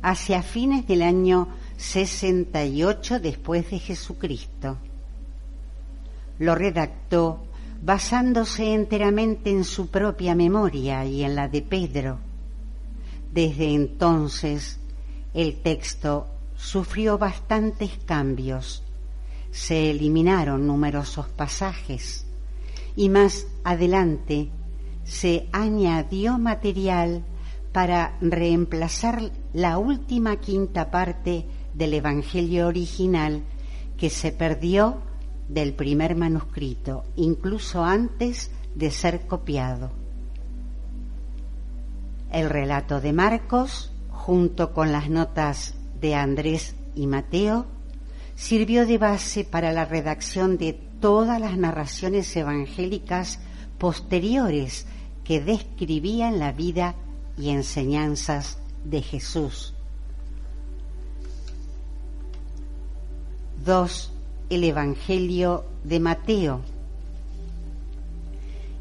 hacia fines del año 68 después de Jesucristo. Lo redactó basándose enteramente en su propia memoria y en la de Pedro. Desde entonces el texto sufrió bastantes cambios. Se eliminaron numerosos pasajes y más adelante se añadió material para reemplazar la última quinta parte del Evangelio original que se perdió del primer manuscrito, incluso antes de ser copiado. El relato de Marcos, junto con las notas de Andrés y Mateo, sirvió de base para la redacción de todas las narraciones evangélicas posteriores que describían la vida y enseñanzas de Jesús. 2. El Evangelio de Mateo.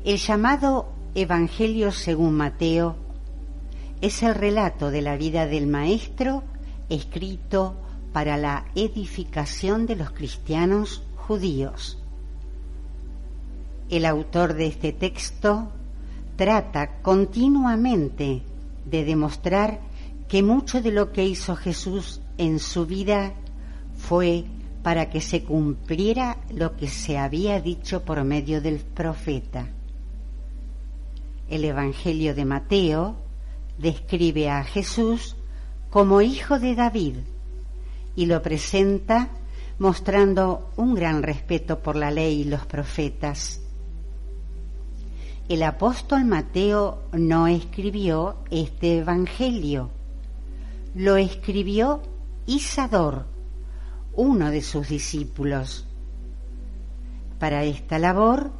El llamado Evangelio según Mateo es el relato de la vida del Maestro escrito para la edificación de los cristianos judíos. El autor de este texto trata continuamente de demostrar que mucho de lo que hizo Jesús en su vida fue para que se cumpliera lo que se había dicho por medio del profeta. El Evangelio de Mateo describe a Jesús como hijo de David y lo presenta mostrando un gran respeto por la ley y los profetas. El apóstol Mateo no escribió este Evangelio, lo escribió Isador, uno de sus discípulos. Para esta labor,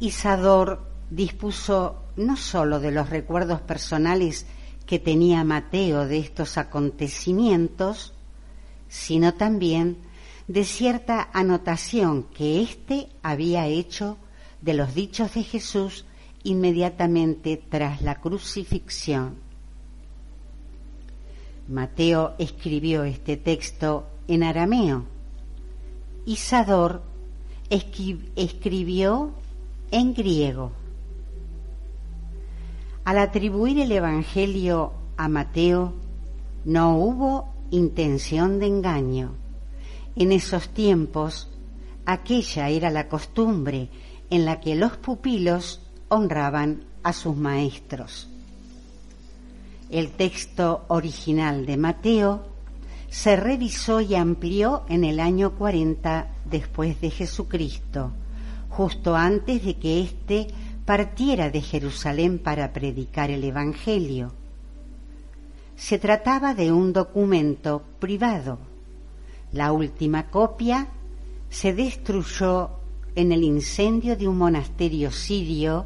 Isador dispuso no sólo de los recuerdos personales que tenía Mateo de estos acontecimientos, sino también de cierta anotación que éste había hecho de los dichos de Jesús inmediatamente tras la crucifixión. Mateo escribió este texto en arameo. Isador escribió en griego. Al atribuir el Evangelio a Mateo, no hubo intención de engaño. En esos tiempos, aquella era la costumbre en la que los pupilos honraban a sus maestros. El texto original de Mateo se revisó y amplió en el año 40 después de Jesucristo, justo antes de que éste partiera de Jerusalén para predicar el Evangelio. Se trataba de un documento privado. La última copia se destruyó en el incendio de un monasterio sirio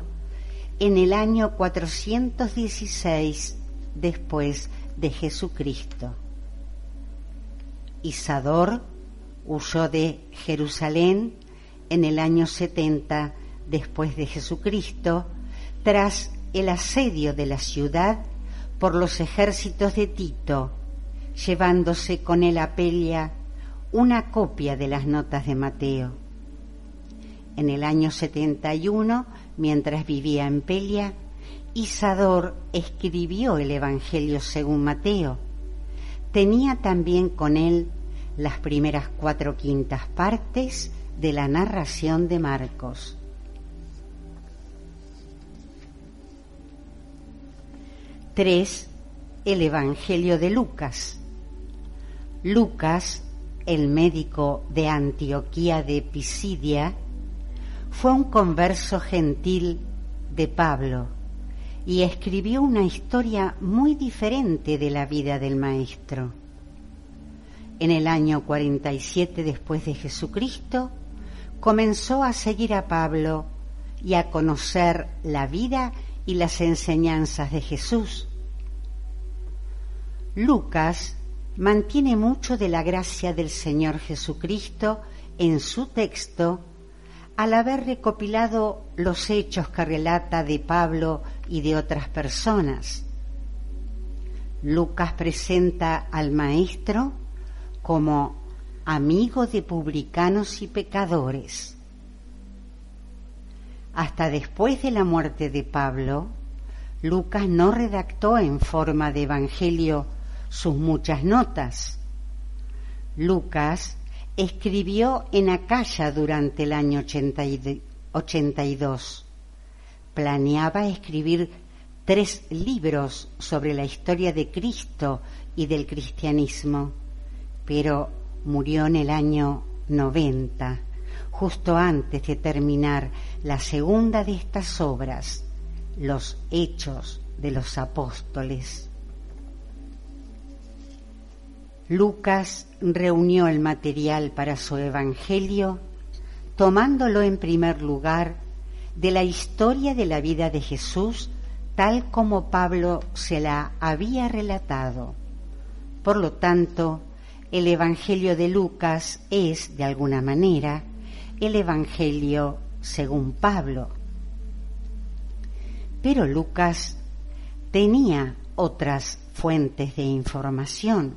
en el año 416 después de Jesucristo. Isador huyó de Jerusalén en el año 70 después de Jesucristo tras el asedio de la ciudad por los ejércitos de Tito, llevándose con él a Pelia una copia de las notas de Mateo. En el año 71, mientras vivía en Pelia, Isador escribió el Evangelio según Mateo tenía también con él las primeras cuatro quintas partes de la narración de Marcos. Tres, el Evangelio de Lucas. Lucas, el médico de Antioquía de Pisidia, fue un converso gentil de Pablo y escribió una historia muy diferente de la vida del Maestro. En el año 47 después de Jesucristo, comenzó a seguir a Pablo y a conocer la vida y las enseñanzas de Jesús. Lucas mantiene mucho de la gracia del Señor Jesucristo en su texto al haber recopilado los hechos que relata de Pablo y de otras personas. Lucas presenta al Maestro como amigo de publicanos y pecadores. Hasta después de la muerte de Pablo, Lucas no redactó en forma de Evangelio sus muchas notas. Lucas escribió en Acaya durante el año 82. Planeaba escribir tres libros sobre la historia de Cristo y del cristianismo, pero murió en el año 90, justo antes de terminar la segunda de estas obras, los hechos de los apóstoles. Lucas reunió el material para su Evangelio tomándolo en primer lugar de la historia de la vida de Jesús tal como Pablo se la había relatado. Por lo tanto, el Evangelio de Lucas es, de alguna manera, el Evangelio según Pablo. Pero Lucas tenía otras fuentes de información.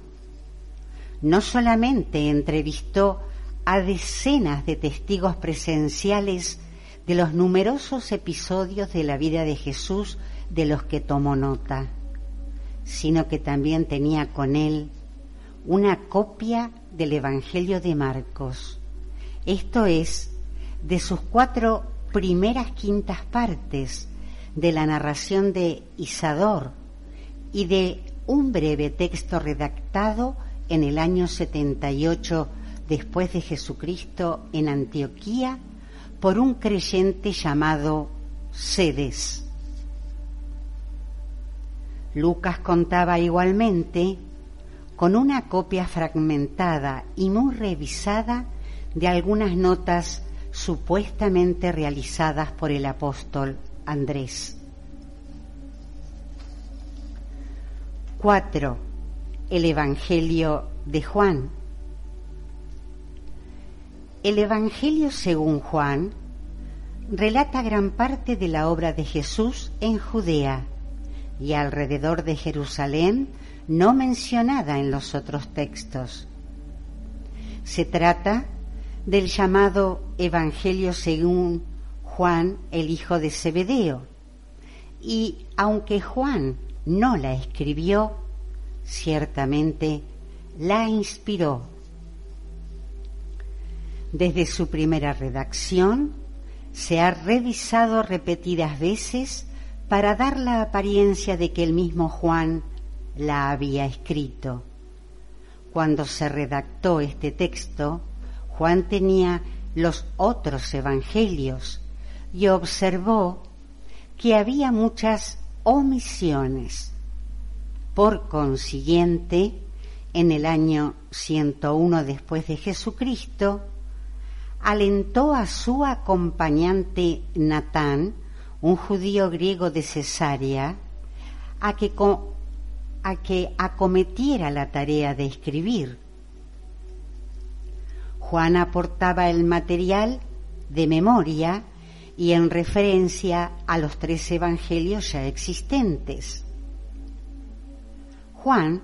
No solamente entrevistó a decenas de testigos presenciales de los numerosos episodios de la vida de Jesús de los que tomó nota, sino que también tenía con él una copia del Evangelio de Marcos, esto es, de sus cuatro primeras quintas partes de la narración de Isador y de un breve texto redactado en el año 78 después de Jesucristo en Antioquía por un creyente llamado Sedes. Lucas contaba igualmente con una copia fragmentada y muy revisada de algunas notas supuestamente realizadas por el apóstol Andrés. 4. El Evangelio de Juan. El Evangelio según Juan relata gran parte de la obra de Jesús en Judea y alrededor de Jerusalén no mencionada en los otros textos. Se trata del llamado Evangelio según Juan, el hijo de Zebedeo. Y aunque Juan no la escribió, ciertamente la inspiró. Desde su primera redacción se ha revisado repetidas veces para dar la apariencia de que el mismo Juan la había escrito. Cuando se redactó este texto, Juan tenía los otros evangelios y observó que había muchas omisiones. Por consiguiente, en el año 101 después de Jesucristo, alentó a su acompañante Natán, un judío griego de Cesarea, a que, a que acometiera la tarea de escribir. Juan aportaba el material de memoria y en referencia a los tres evangelios ya existentes. Juan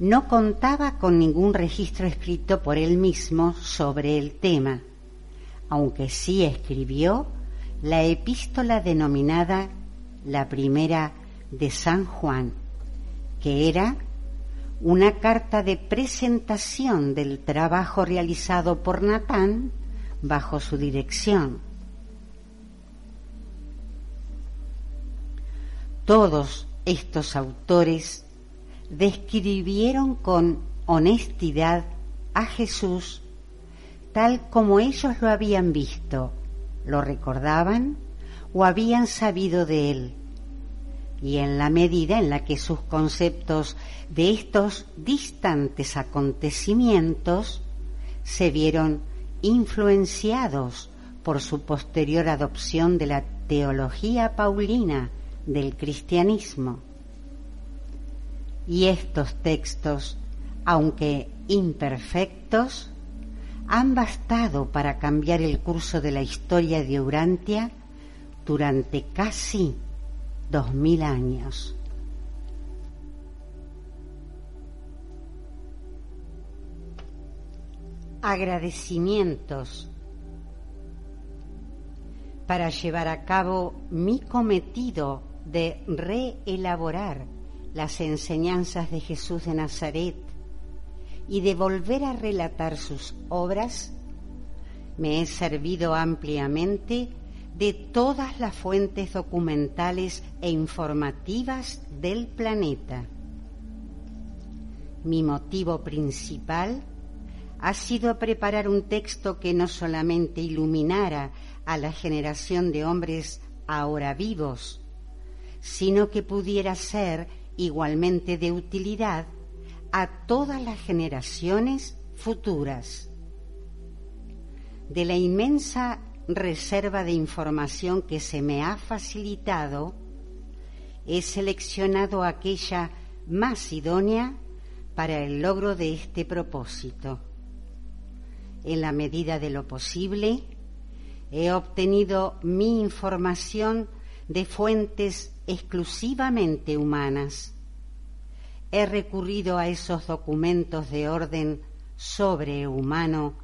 no contaba con ningún registro escrito por él mismo sobre el tema, aunque sí escribió la epístola denominada la primera de San Juan, que era una carta de presentación del trabajo realizado por Natán bajo su dirección. Todos estos autores describieron con honestidad a Jesús tal como ellos lo habían visto, lo recordaban o habían sabido de él. Y en la medida en la que sus conceptos de estos distantes acontecimientos se vieron influenciados por su posterior adopción de la teología paulina del cristianismo. Y estos textos, aunque imperfectos, han bastado para cambiar el curso de la historia de Urantia durante casi dos mil años. Agradecimientos para llevar a cabo mi cometido de reelaborar las enseñanzas de Jesús de Nazaret y de volver a relatar sus obras, me he servido ampliamente de todas las fuentes documentales e informativas del planeta. Mi motivo principal ha sido preparar un texto que no solamente iluminara a la generación de hombres ahora vivos, sino que pudiera ser igualmente de utilidad a todas las generaciones futuras. De la inmensa reserva de información que se me ha facilitado, he seleccionado aquella más idónea para el logro de este propósito. En la medida de lo posible, he obtenido mi información de fuentes exclusivamente humanas. He recurrido a esos documentos de orden sobrehumano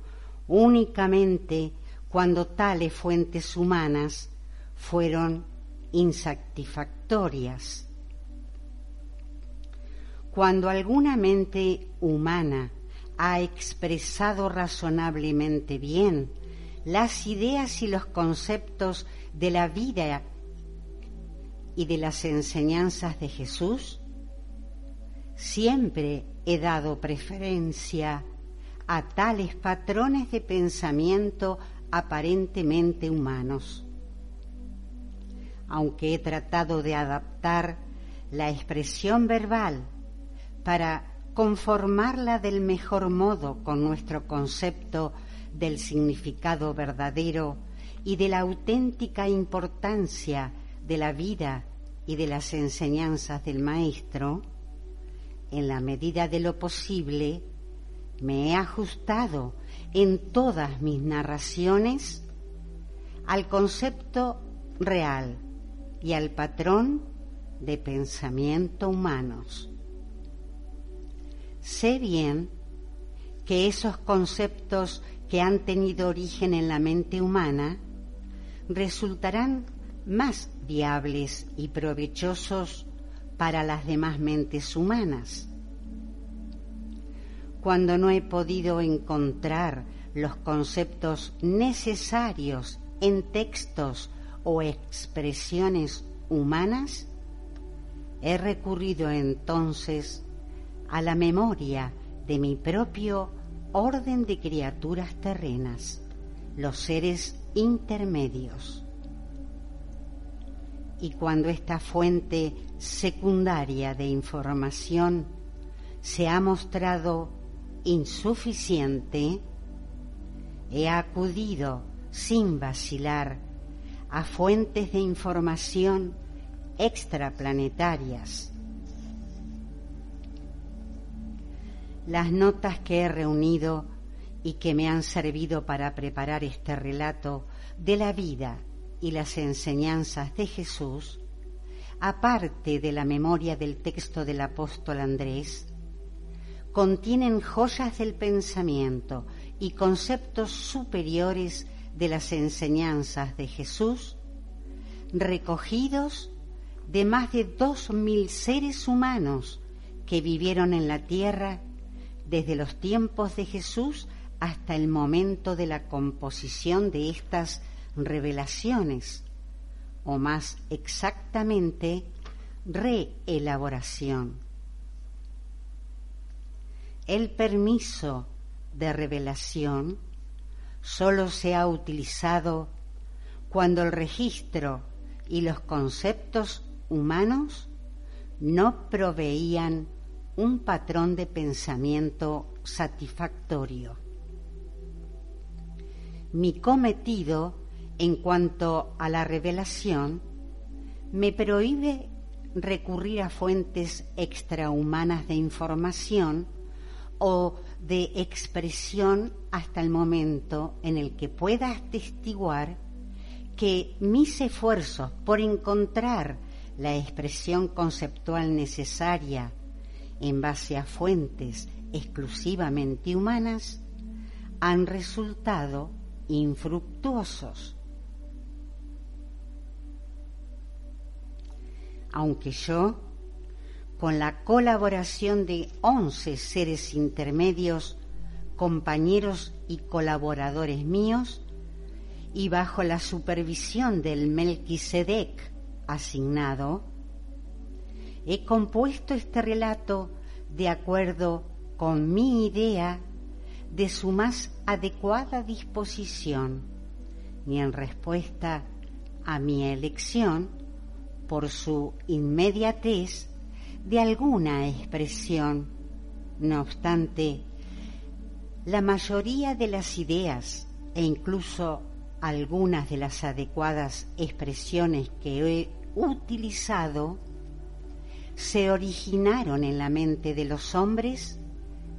únicamente cuando tales fuentes humanas fueron insatisfactorias. Cuando alguna mente humana ha expresado razonablemente bien las ideas y los conceptos de la vida y de las enseñanzas de Jesús, siempre he dado preferencia a tales patrones de pensamiento aparentemente humanos. Aunque he tratado de adaptar la expresión verbal para conformarla del mejor modo con nuestro concepto del significado verdadero y de la auténtica importancia de la vida y de las enseñanzas del Maestro, en la medida de lo posible, me he ajustado en todas mis narraciones al concepto real y al patrón de pensamiento humanos. Sé bien que esos conceptos que han tenido origen en la mente humana resultarán más viables y provechosos para las demás mentes humanas cuando no he podido encontrar los conceptos necesarios en textos o expresiones humanas, he recurrido entonces a la memoria de mi propio orden de criaturas terrenas, los seres intermedios. Y cuando esta fuente secundaria de información se ha mostrado insuficiente, he acudido sin vacilar a fuentes de información extraplanetarias. Las notas que he reunido y que me han servido para preparar este relato de la vida y las enseñanzas de Jesús, aparte de la memoria del texto del apóstol Andrés, contienen joyas del pensamiento y conceptos superiores de las enseñanzas de Jesús, recogidos de más de dos mil seres humanos que vivieron en la tierra desde los tiempos de Jesús hasta el momento de la composición de estas revelaciones, o más exactamente, reelaboración el permiso de revelación solo se ha utilizado cuando el registro y los conceptos humanos no proveían un patrón de pensamiento satisfactorio. Mi cometido en cuanto a la revelación me prohíbe recurrir a fuentes extrahumanas de información o de expresión hasta el momento en el que pueda atestiguar que mis esfuerzos por encontrar la expresión conceptual necesaria en base a fuentes exclusivamente humanas han resultado infructuosos. Aunque yo con la colaboración de once seres intermedios, compañeros y colaboradores míos, y bajo la supervisión del Melquisedec asignado, he compuesto este relato de acuerdo con mi idea de su más adecuada disposición, ni en respuesta a mi elección, por su inmediatez, de alguna expresión. No obstante, la mayoría de las ideas e incluso algunas de las adecuadas expresiones que he utilizado se originaron en la mente de los hombres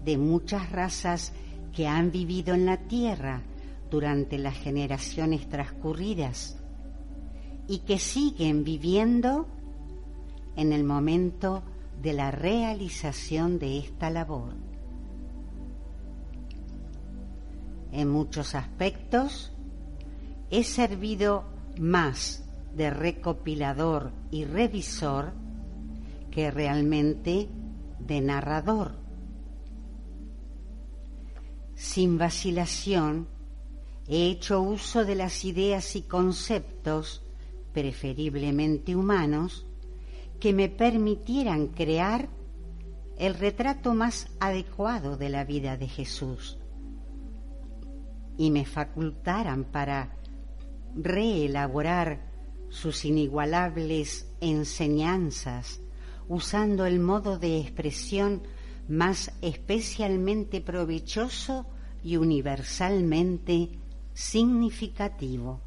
de muchas razas que han vivido en la tierra durante las generaciones transcurridas y que siguen viviendo en el momento de la realización de esta labor. En muchos aspectos he servido más de recopilador y revisor que realmente de narrador. Sin vacilación, he hecho uso de las ideas y conceptos, preferiblemente humanos, que me permitieran crear el retrato más adecuado de la vida de Jesús y me facultaran para reelaborar sus inigualables enseñanzas usando el modo de expresión más especialmente provechoso y universalmente significativo.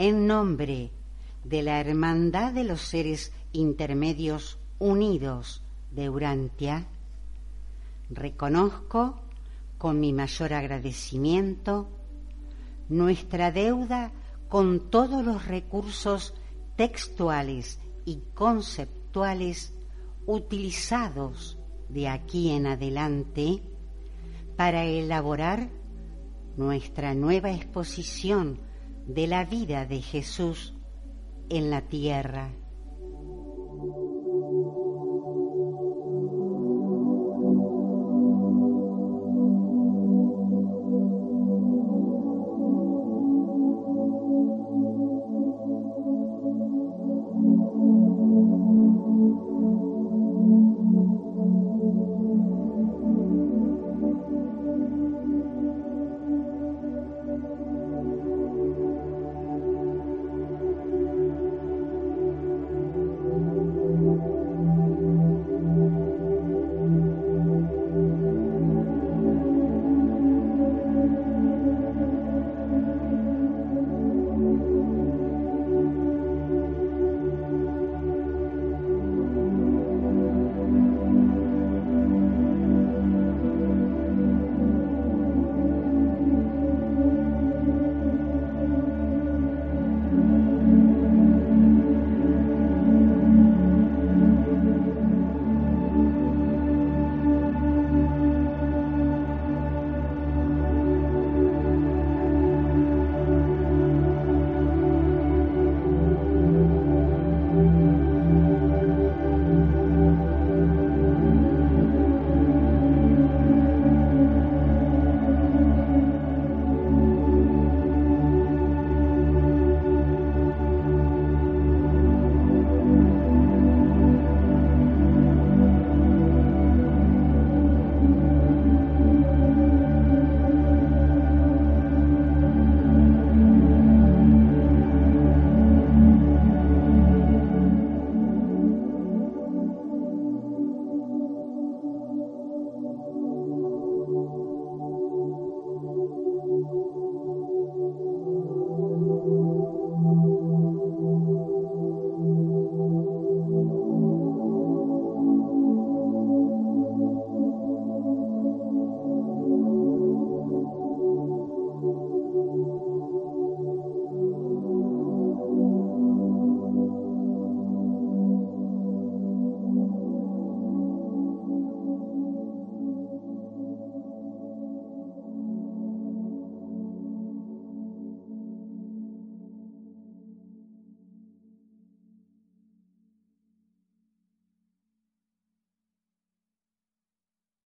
En nombre de la Hermandad de los Seres Intermedios Unidos de Urantia, reconozco con mi mayor agradecimiento nuestra deuda con todos los recursos textuales y conceptuales utilizados de aquí en adelante para elaborar nuestra nueva exposición de la vida de Jesús en la tierra.